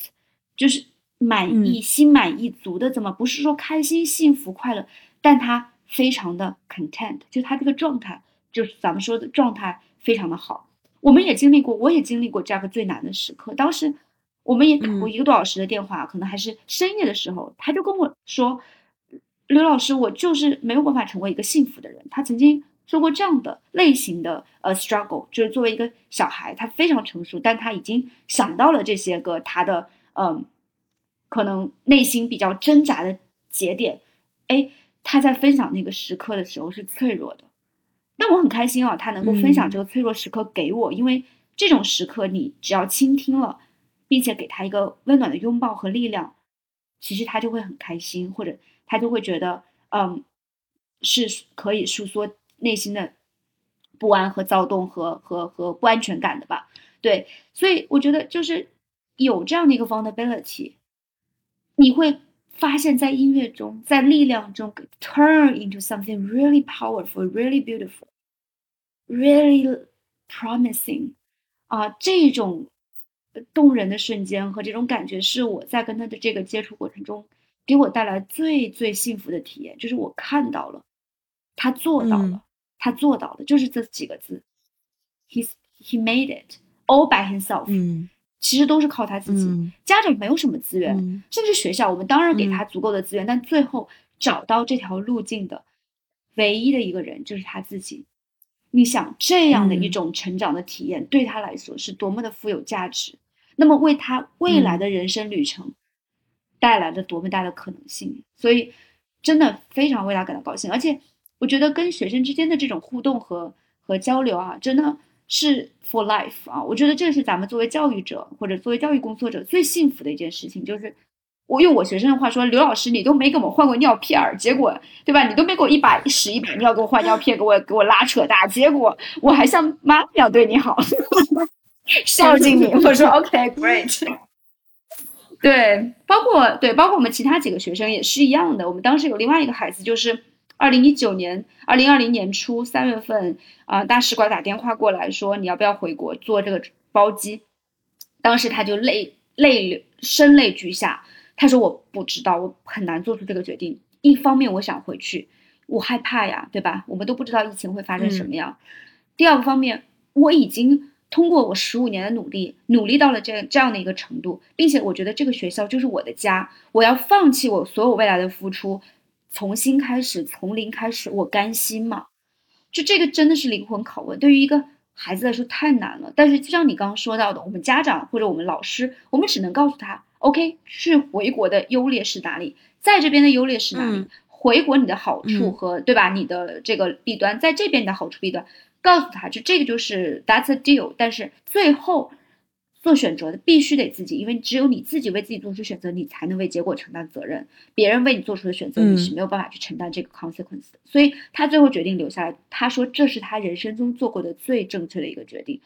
就是满意、心满意足的，怎么不是说开心、幸福、快乐，但他非常的 content，就他这个状态，就是咱们说的状态非常的好。我们也经历过，我也经历过这样最难的时刻。当时我们也打过一个多小时的电话，可能还是深夜的时候，他就跟我说。刘老师，我就是没有办法成为一个幸福的人。他曾经做过这样的类型的呃 struggle，就是作为一个小孩，他非常成熟，但他已经想到了这些个他的嗯，可能内心比较挣扎的节点。哎，他在分享那个时刻的时候是脆弱的，但我很开心啊，他能够分享这个脆弱时刻给我，因为这种时刻你只要倾听了，并且给他一个温暖的拥抱和力量，其实他就会很开心，或者。他就会觉得，嗯，是可以诉说内心的不安和躁动和和和不安全感的吧？对，所以我觉得就是有这样的一个 vulnerability，你会发现在音乐中，在力量中 turn into something really powerful, really beautiful, really promising，啊，这种动人的瞬间和这种感觉是我在跟他的这个接触过程中。给我带来最最幸福的体验，就是我看到了，他做到了，他做到了，就是这几个字，he he made it all by himself。嗯，其实都是靠他自己，家长没有什么资源，甚至学校，我们当然给他足够的资源，但最后找到这条路径的唯一的一个人就是他自己。你想这样的一种成长的体验，对他来说是多么的富有价值，那么为他未来的人生旅程。带来的多么大的可能性，所以真的非常为他感到高兴。而且我觉得跟学生之间的这种互动和和交流啊，真的是 for life 啊。我觉得这是咱们作为教育者或者作为教育工作者最幸福的一件事情，就是我用我学生的话说，刘老师你都没给我们换过尿片儿，结果对吧？你都没给我一把屎一把尿给我换尿片，给我给我拉扯大，结果我还像妈一样对你好，孝敬你。我说 OK great。对，包括对，包括我们其他几个学生也是一样的。我们当时有另外一个孩子，就是二零一九年、二零二零年初三月份啊，大使馆打电话过来说你要不要回国做这个包机，当时他就泪泪流，声泪俱下。他说我不知道，我很难做出这个决定。一方面我想回去，我害怕呀，对吧？我们都不知道疫情会发生什么样。第二个方面，我已经通过我十五年的努力，努力到了这这样的一个程度，并且我觉得这个学校就是我的家，我要放弃我所有未来的付出，从新开始，从零开始，我甘心吗？就这个真的是灵魂拷问，对于一个孩子来说太难了。但是就像你刚刚说到的，我们家长或者我们老师，我们只能告诉他，OK，去回国的优劣是哪里，在这边的优劣是哪里。回国你的好处和对吧？你的这个弊端，在这边的好处弊端，告诉他就这个就是 that's a deal。但是最后做选择的必须得自己，因为只有你自己为自己做出选择，你才能为结果承担责任。别人为你做出的选择，你是没有办法去承担这个 consequence 的。所以他最后决定留下来。他说这是他人生中做过的最正确的一个决定。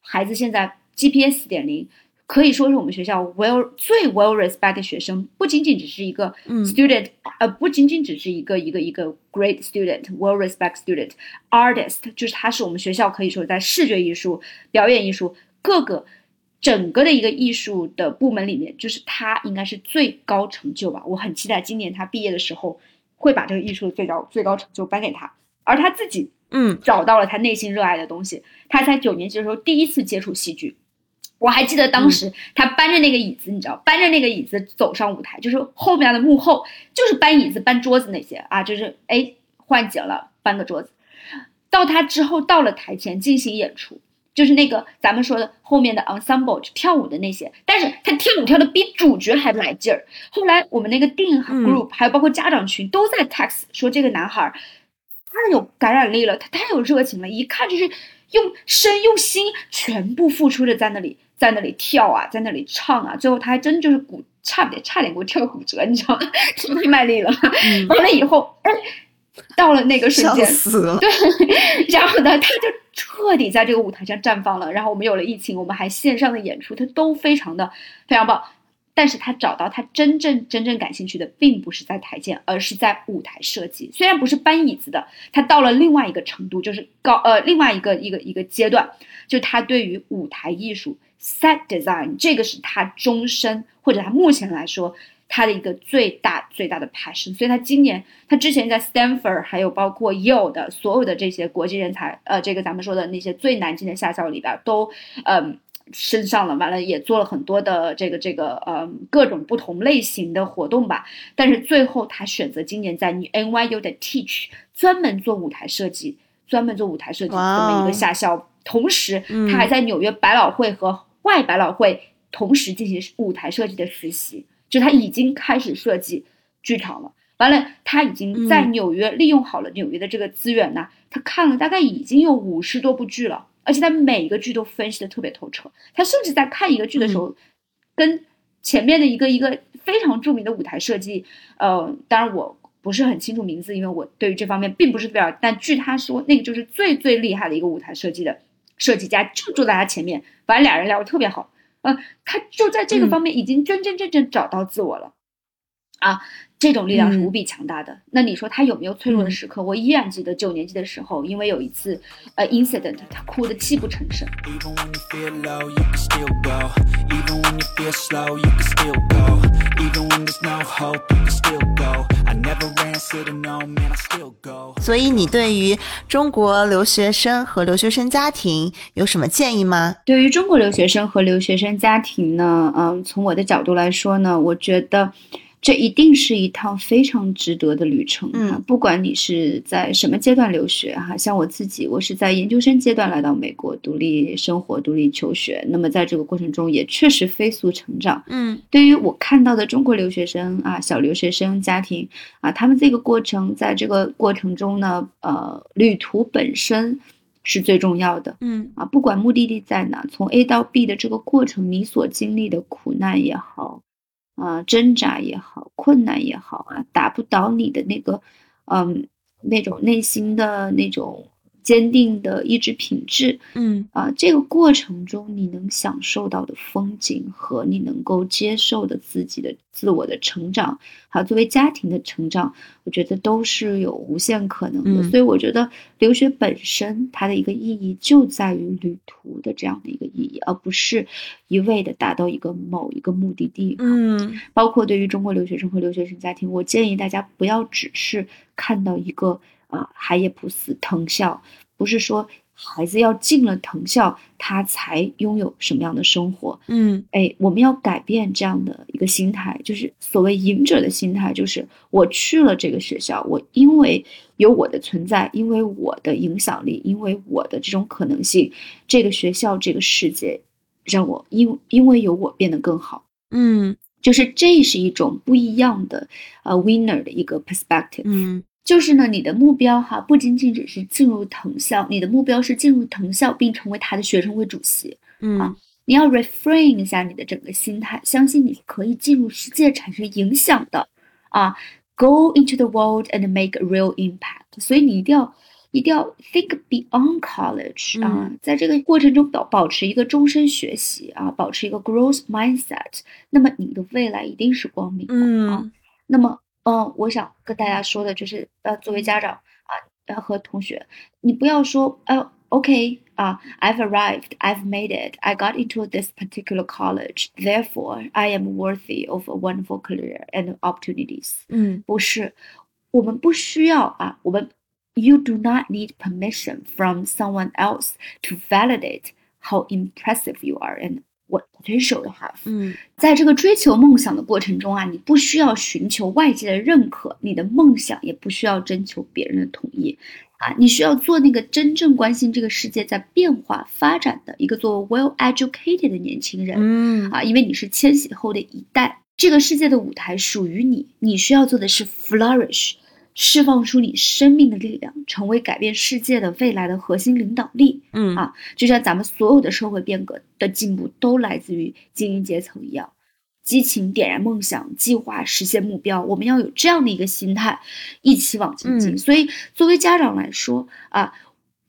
孩子现在 GPS 点零。可以说是我们学校 well 最 well respected 学生，不仅仅只是一个 student，呃，不仅仅只是一个一个一个 great student，well respected student，artist，就是他是我们学校可以说在视觉艺术、表演艺术各个整个的一个艺术的部门里面，就是他应该是最高成就吧。我很期待今年他毕业的时候会把这个艺术的最高最高成就颁给他，而他自己，嗯，找到了他内心热爱的东西。他在九年级的时候第一次接触戏剧。我还记得当时他搬着那个椅子，你知道，搬着那个椅子走上舞台，就是后面的幕后就是搬椅子、搬桌子那些啊，就是哎换景了，搬个桌子。到他之后到了台前进行演出，就是那个咱们说的后面的 ensemble 就跳舞的那些，但是他跳舞跳的比主角还来劲儿。后来我们那个电影 group 还有包括家长群都在 text 说这个男孩太有感染力了，他太有热情了，一看就是用身用心全部付出的在那里。在那里跳啊，在那里唱啊，最后他还真就是骨差点差点给我跳骨折，你知道吗？太卖力了。完了以后，哎，到了那个瞬间，对，然后呢，他就彻底在这个舞台上绽放了。然后我们有了疫情，我们还线上的演出，他都非常的非常棒。但是他找到他真正真正感兴趣的，并不是在台建，而是在舞台设计。虽然不是搬椅子的，他到了另外一个程度，就是高呃另外一个一个一个阶段，就他对于舞台艺术 set design 这个是他终身或者他目前来说他的一个最大最大的 passion。所以他今年他之前在 Stanford 还有包括 Yale 的所有的这些国际人才，呃，这个咱们说的那些最难进的下校里边都嗯。升上了，完了也做了很多的这个这个呃各种不同类型的活动吧，但是最后他选择今年在 NYU 的 Teach 专门做舞台设计，专门做舞台设计这么一个下校，同时他还在纽约百老汇和外百老汇同时进行舞台设计的实习，就他已经开始设计剧场了。完了，他已经在纽约利用好了纽约的这个资源呢，他看了大概已经有五十多部剧了。而且他每一个剧都分析的特别透彻，他甚至在看一个剧的时候，跟前面的一个一个非常著名的舞台设计，呃，当然我不是很清楚名字，因为我对于这方面并不是特别，但据他说，那个就是最最厉害的一个舞台设计的设计家，就坐在他前面，反正俩人聊的特别好，呃，他就在这个方面已经真真正正找到自我了，啊。这种力量是无比强大的。那你说他有没有脆弱的时刻？我依然记得九年级的时候，因为有一次呃 incident，他哭得泣不成声。所以你对于中国留学生和留学生家庭有什么建议吗？对于中国留学生和留学生家庭呢？嗯，从我的角度来说呢，我觉得。这一定是一趟非常值得的旅程嗯！不管你是在什么阶段留学哈，像我自己，我是在研究生阶段来到美国独立生活、独立求学。那么在这个过程中，也确实飞速成长。嗯，对于我看到的中国留学生啊，小留学生家庭啊，他们这个过程，在这个过程中呢，呃，旅途本身是最重要的。嗯啊，不管目的地在哪，从 A 到 B 的这个过程，你所经历的苦难也好。啊，挣扎也好，困难也好啊，打不倒你的那个，嗯，那种内心的那种坚定的意志品质，嗯啊，这个过程中你能享受到的风景和你能够接受的自己的自我的成长，还有作为家庭的成长，我觉得都是有无限可能的。嗯所以我觉得留学本身它的一个意义就在于旅途的这样的一个意义，而不是一味的达到一个某一个目的地。嗯包括对于中国留学生和留学生家庭，我建议大家不要只是看到一个啊海耶普斯藤校，不是说孩子要进了藤校，他才拥有什么样的生活。嗯哎，我们要改变这样的一个心态，就是所谓赢者的心态，就是我去了这个学校，我因为有我的存在，因为我的影响力，因为我的这种可能性，这个学校这个世界让我因因为有我变得更好。嗯就是这是一种不一样的呃 winner 的一个 perspective。嗯就是呢，你的目标哈，不仅仅只是进入藤校，你的目标是进入藤校并成为他的学生会主席。嗯你要 reframe 一下你的整个心态，相信你可以进入世界产生影响的啊，go into the world and make a real impact。所以你一定要一定要 think beyond college 啊，嗯在这个过程中保保持一个终身学习啊，保持一个 growth mindset，那么你的未来一定是光明的啊。嗯那么，嗯，我想跟大家说的就是，呃，作为家长啊，呃，和同学，你不要说，呃，OK 啊，I've arrived, I've made it, I got into this particular college, therefore I am worthy of a wonderful career and opportunities。嗯不是，我们不需要啊，我们 You do not need permission from someone else to validate how impressive you are and what potential you have。嗯在这个追求梦想的过程中啊，你不需要寻求外界的认可，你的梦想也不需要征求别人的同意啊，你需要做那个真正关心这个世界在变化发展的一个做 well educated 的年轻人。嗯啊，因为你是千禧后的一代，这个世界的舞台属于你，你需要做的是 flourish，释放出你生命的力量，成为改变世界的未来的核心领导力。嗯啊就像咱们所有的社会变革的进步都来自于精英阶层一样，激情点燃梦想，计划实现目标，我们要有这样的一个心态，一起往前进。嗯所以，作为家长来说啊，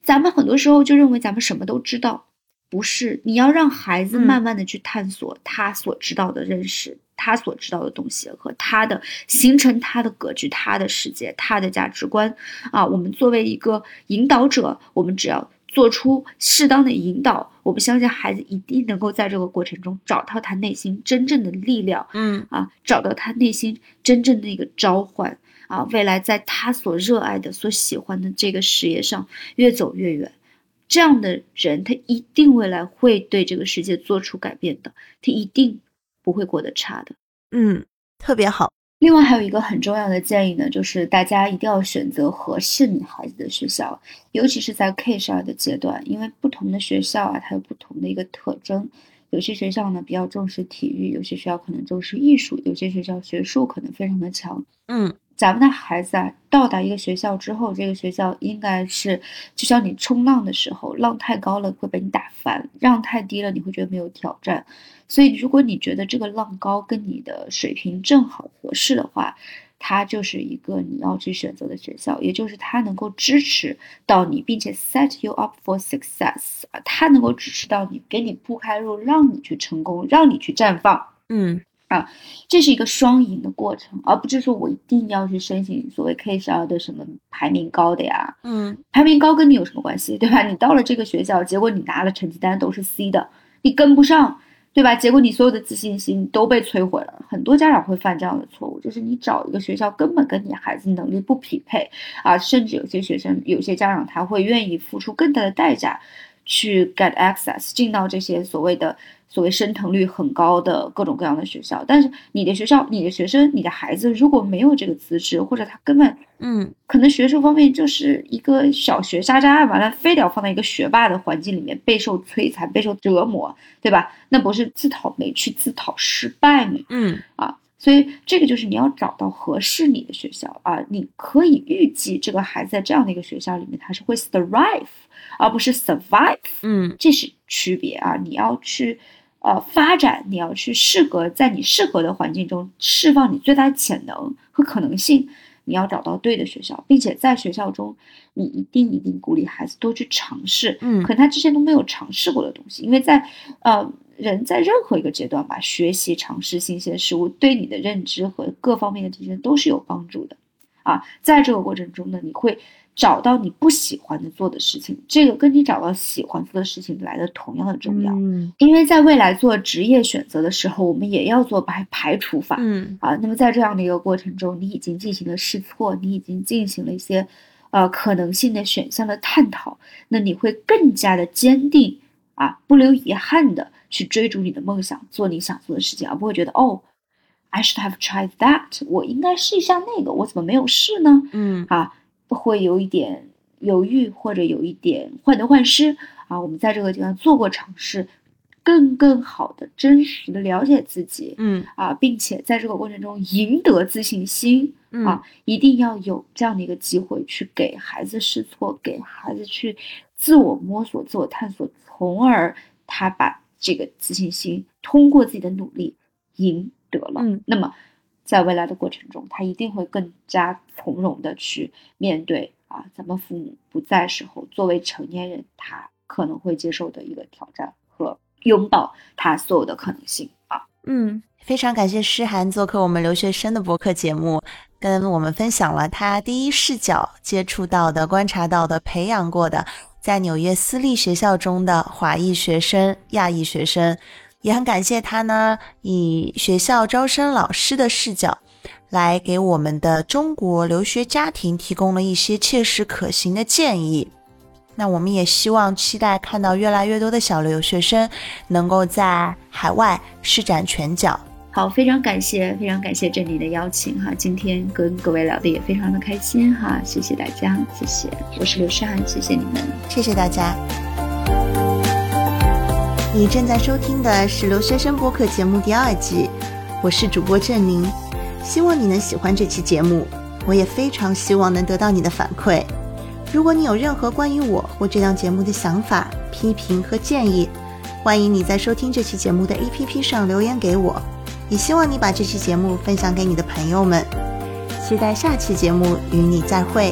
咱们很多时候就认为咱们什么都知道，不是，你要让孩子嗯慢慢的去探索他所知道的认识，他所知道的东西和他的形成他的格局、他的世界、他的价值观啊。我们作为一个引导者，我们只要做出适当的引导，我们相信孩子一定能够在这个过程中找到他内心真正的力量嗯啊，找到他内心真正的一个召唤啊，未来在他所热爱的、所喜欢的这个事业上越走越远。这样的人，他一定未来会对这个世界做出改变的，他一定不会过得差的。嗯，特别好。另外还有一个很重要的建议呢，就是大家一定要选择合适你孩子的学校，尤其是在 K 十二的阶段，因为不同的学校啊，它有不同的一个特征。有些学校呢比较重视体育，有些学校可能重视艺术，有些学校学术可能非常的强。嗯咱们的孩子啊，到达一个学校之后，这个学校应该是就像你冲浪的时候，浪太高了会被你打翻，浪太低了你会觉得没有挑战。所以，如果你觉得这个浪高跟你的水平正好合适的话，它就是一个你要去选择的学校，也就是它能够支持到你，并且 set you up for success 啊，它能够支持到你，给你铺开路，让你去成功，让你去绽放。嗯这是一个双赢的过程，而不是说我一定要去申请所谓 K 十二的什么排名高的呀，嗯排名高跟你有什么关系，对吧？你到了这个学校，结果你拿了成绩单都是 C 的，你跟不上，对吧？结果你所有的自信心都被摧毁了。很多家长会犯这样的错误，就是你找一个学校根本跟你孩子能力不匹配啊，甚至有些学生、有些家长他会愿意付出更大的代价去 get access 进到这些所谓的所谓升腾率很高的各种各样的学校，但是你的学校、你的学生、你的孩子如果没有这个资质，或者他根本嗯可能学术方面就是一个小学渣渣，完了非得要放在一个学霸的环境里面备受摧残、备受折磨，对吧？那不是自讨没趣、自讨失败吗？嗯啊，所以这个就是你要找到合适你的学校啊，你可以预计这个孩子在这样的一个学校里面，他是会 thrive，而不是 survive。嗯这是区别啊！你要去呃发展，你要去适合在你适合的环境中释放你最大的潜能和可能性，你要找到对的学校，并且在学校中，你一定一定鼓励孩子多去尝试，嗯。可能他之前都没有尝试过的东西，因为在呃人在任何一个阶段吧，学习尝试新鲜事物，对你的认知和各方面的提升都是有帮助的。啊。在这个过程中呢，你会找到你不喜欢的做的事情，这个跟你找到喜欢做的事情来的同样的重要。嗯因为在未来做职业选择的时候，我们也要做排排除法。嗯啊，那么在这样的一个过程中，你已经进行了试错，你已经进行了一些呃可能性的选项的探讨，那你会更加的坚定啊，不留遗憾的去追逐你的梦想，做你想做的事情，而不会觉得哦，I should have tried that，我应该试一下那个，我怎么没有试呢？嗯啊，会有一点犹豫或者有一点患得患失啊。我们在这个地方做过尝试，更更好的、真实的了解自己嗯啊，并且在这个过程中赢得自信心嗯啊，一定要有这样的一个机会去给孩子试错，给孩子去自我摸索、自我探索，从而他把这个自信心通过自己的努力赢得了。嗯那么在未来的过程中，他一定会更加从容的去面对啊，咱们父母不在时候，作为成年人，他可能会接受的一个挑战和拥抱他所有的可能性啊。嗯，非常感谢诗涵做客我们留学生的博客节目，跟我们分享了他第一视角接触到的、观察到的、培养过的，在纽约私立学校中的华裔学生、亚裔学生。也很感谢他呢，以学校招生老师的视角，来给我们的中国留学家庭提供了一些切实可行的建议。那我们也希望期待看到越来越多的小留学生能够在海外施展拳脚。好，非常感谢，非常感谢这里的邀请哈，今天跟各位聊的也非常的开心哈，谢谢大家，谢谢，我是刘诗涵，谢谢你们。谢谢大家。你正在收听的是留学生播客节目第二季，我是主播郑宁，希望你能喜欢这期节目，我也非常希望能得到你的反馈。如果你有任何关于我或这档节目的想法、批评和建议，欢迎你在收听这期节目的 APP 上留言给我，也希望你把这期节目分享给你的朋友们。期待下期节目与你再会。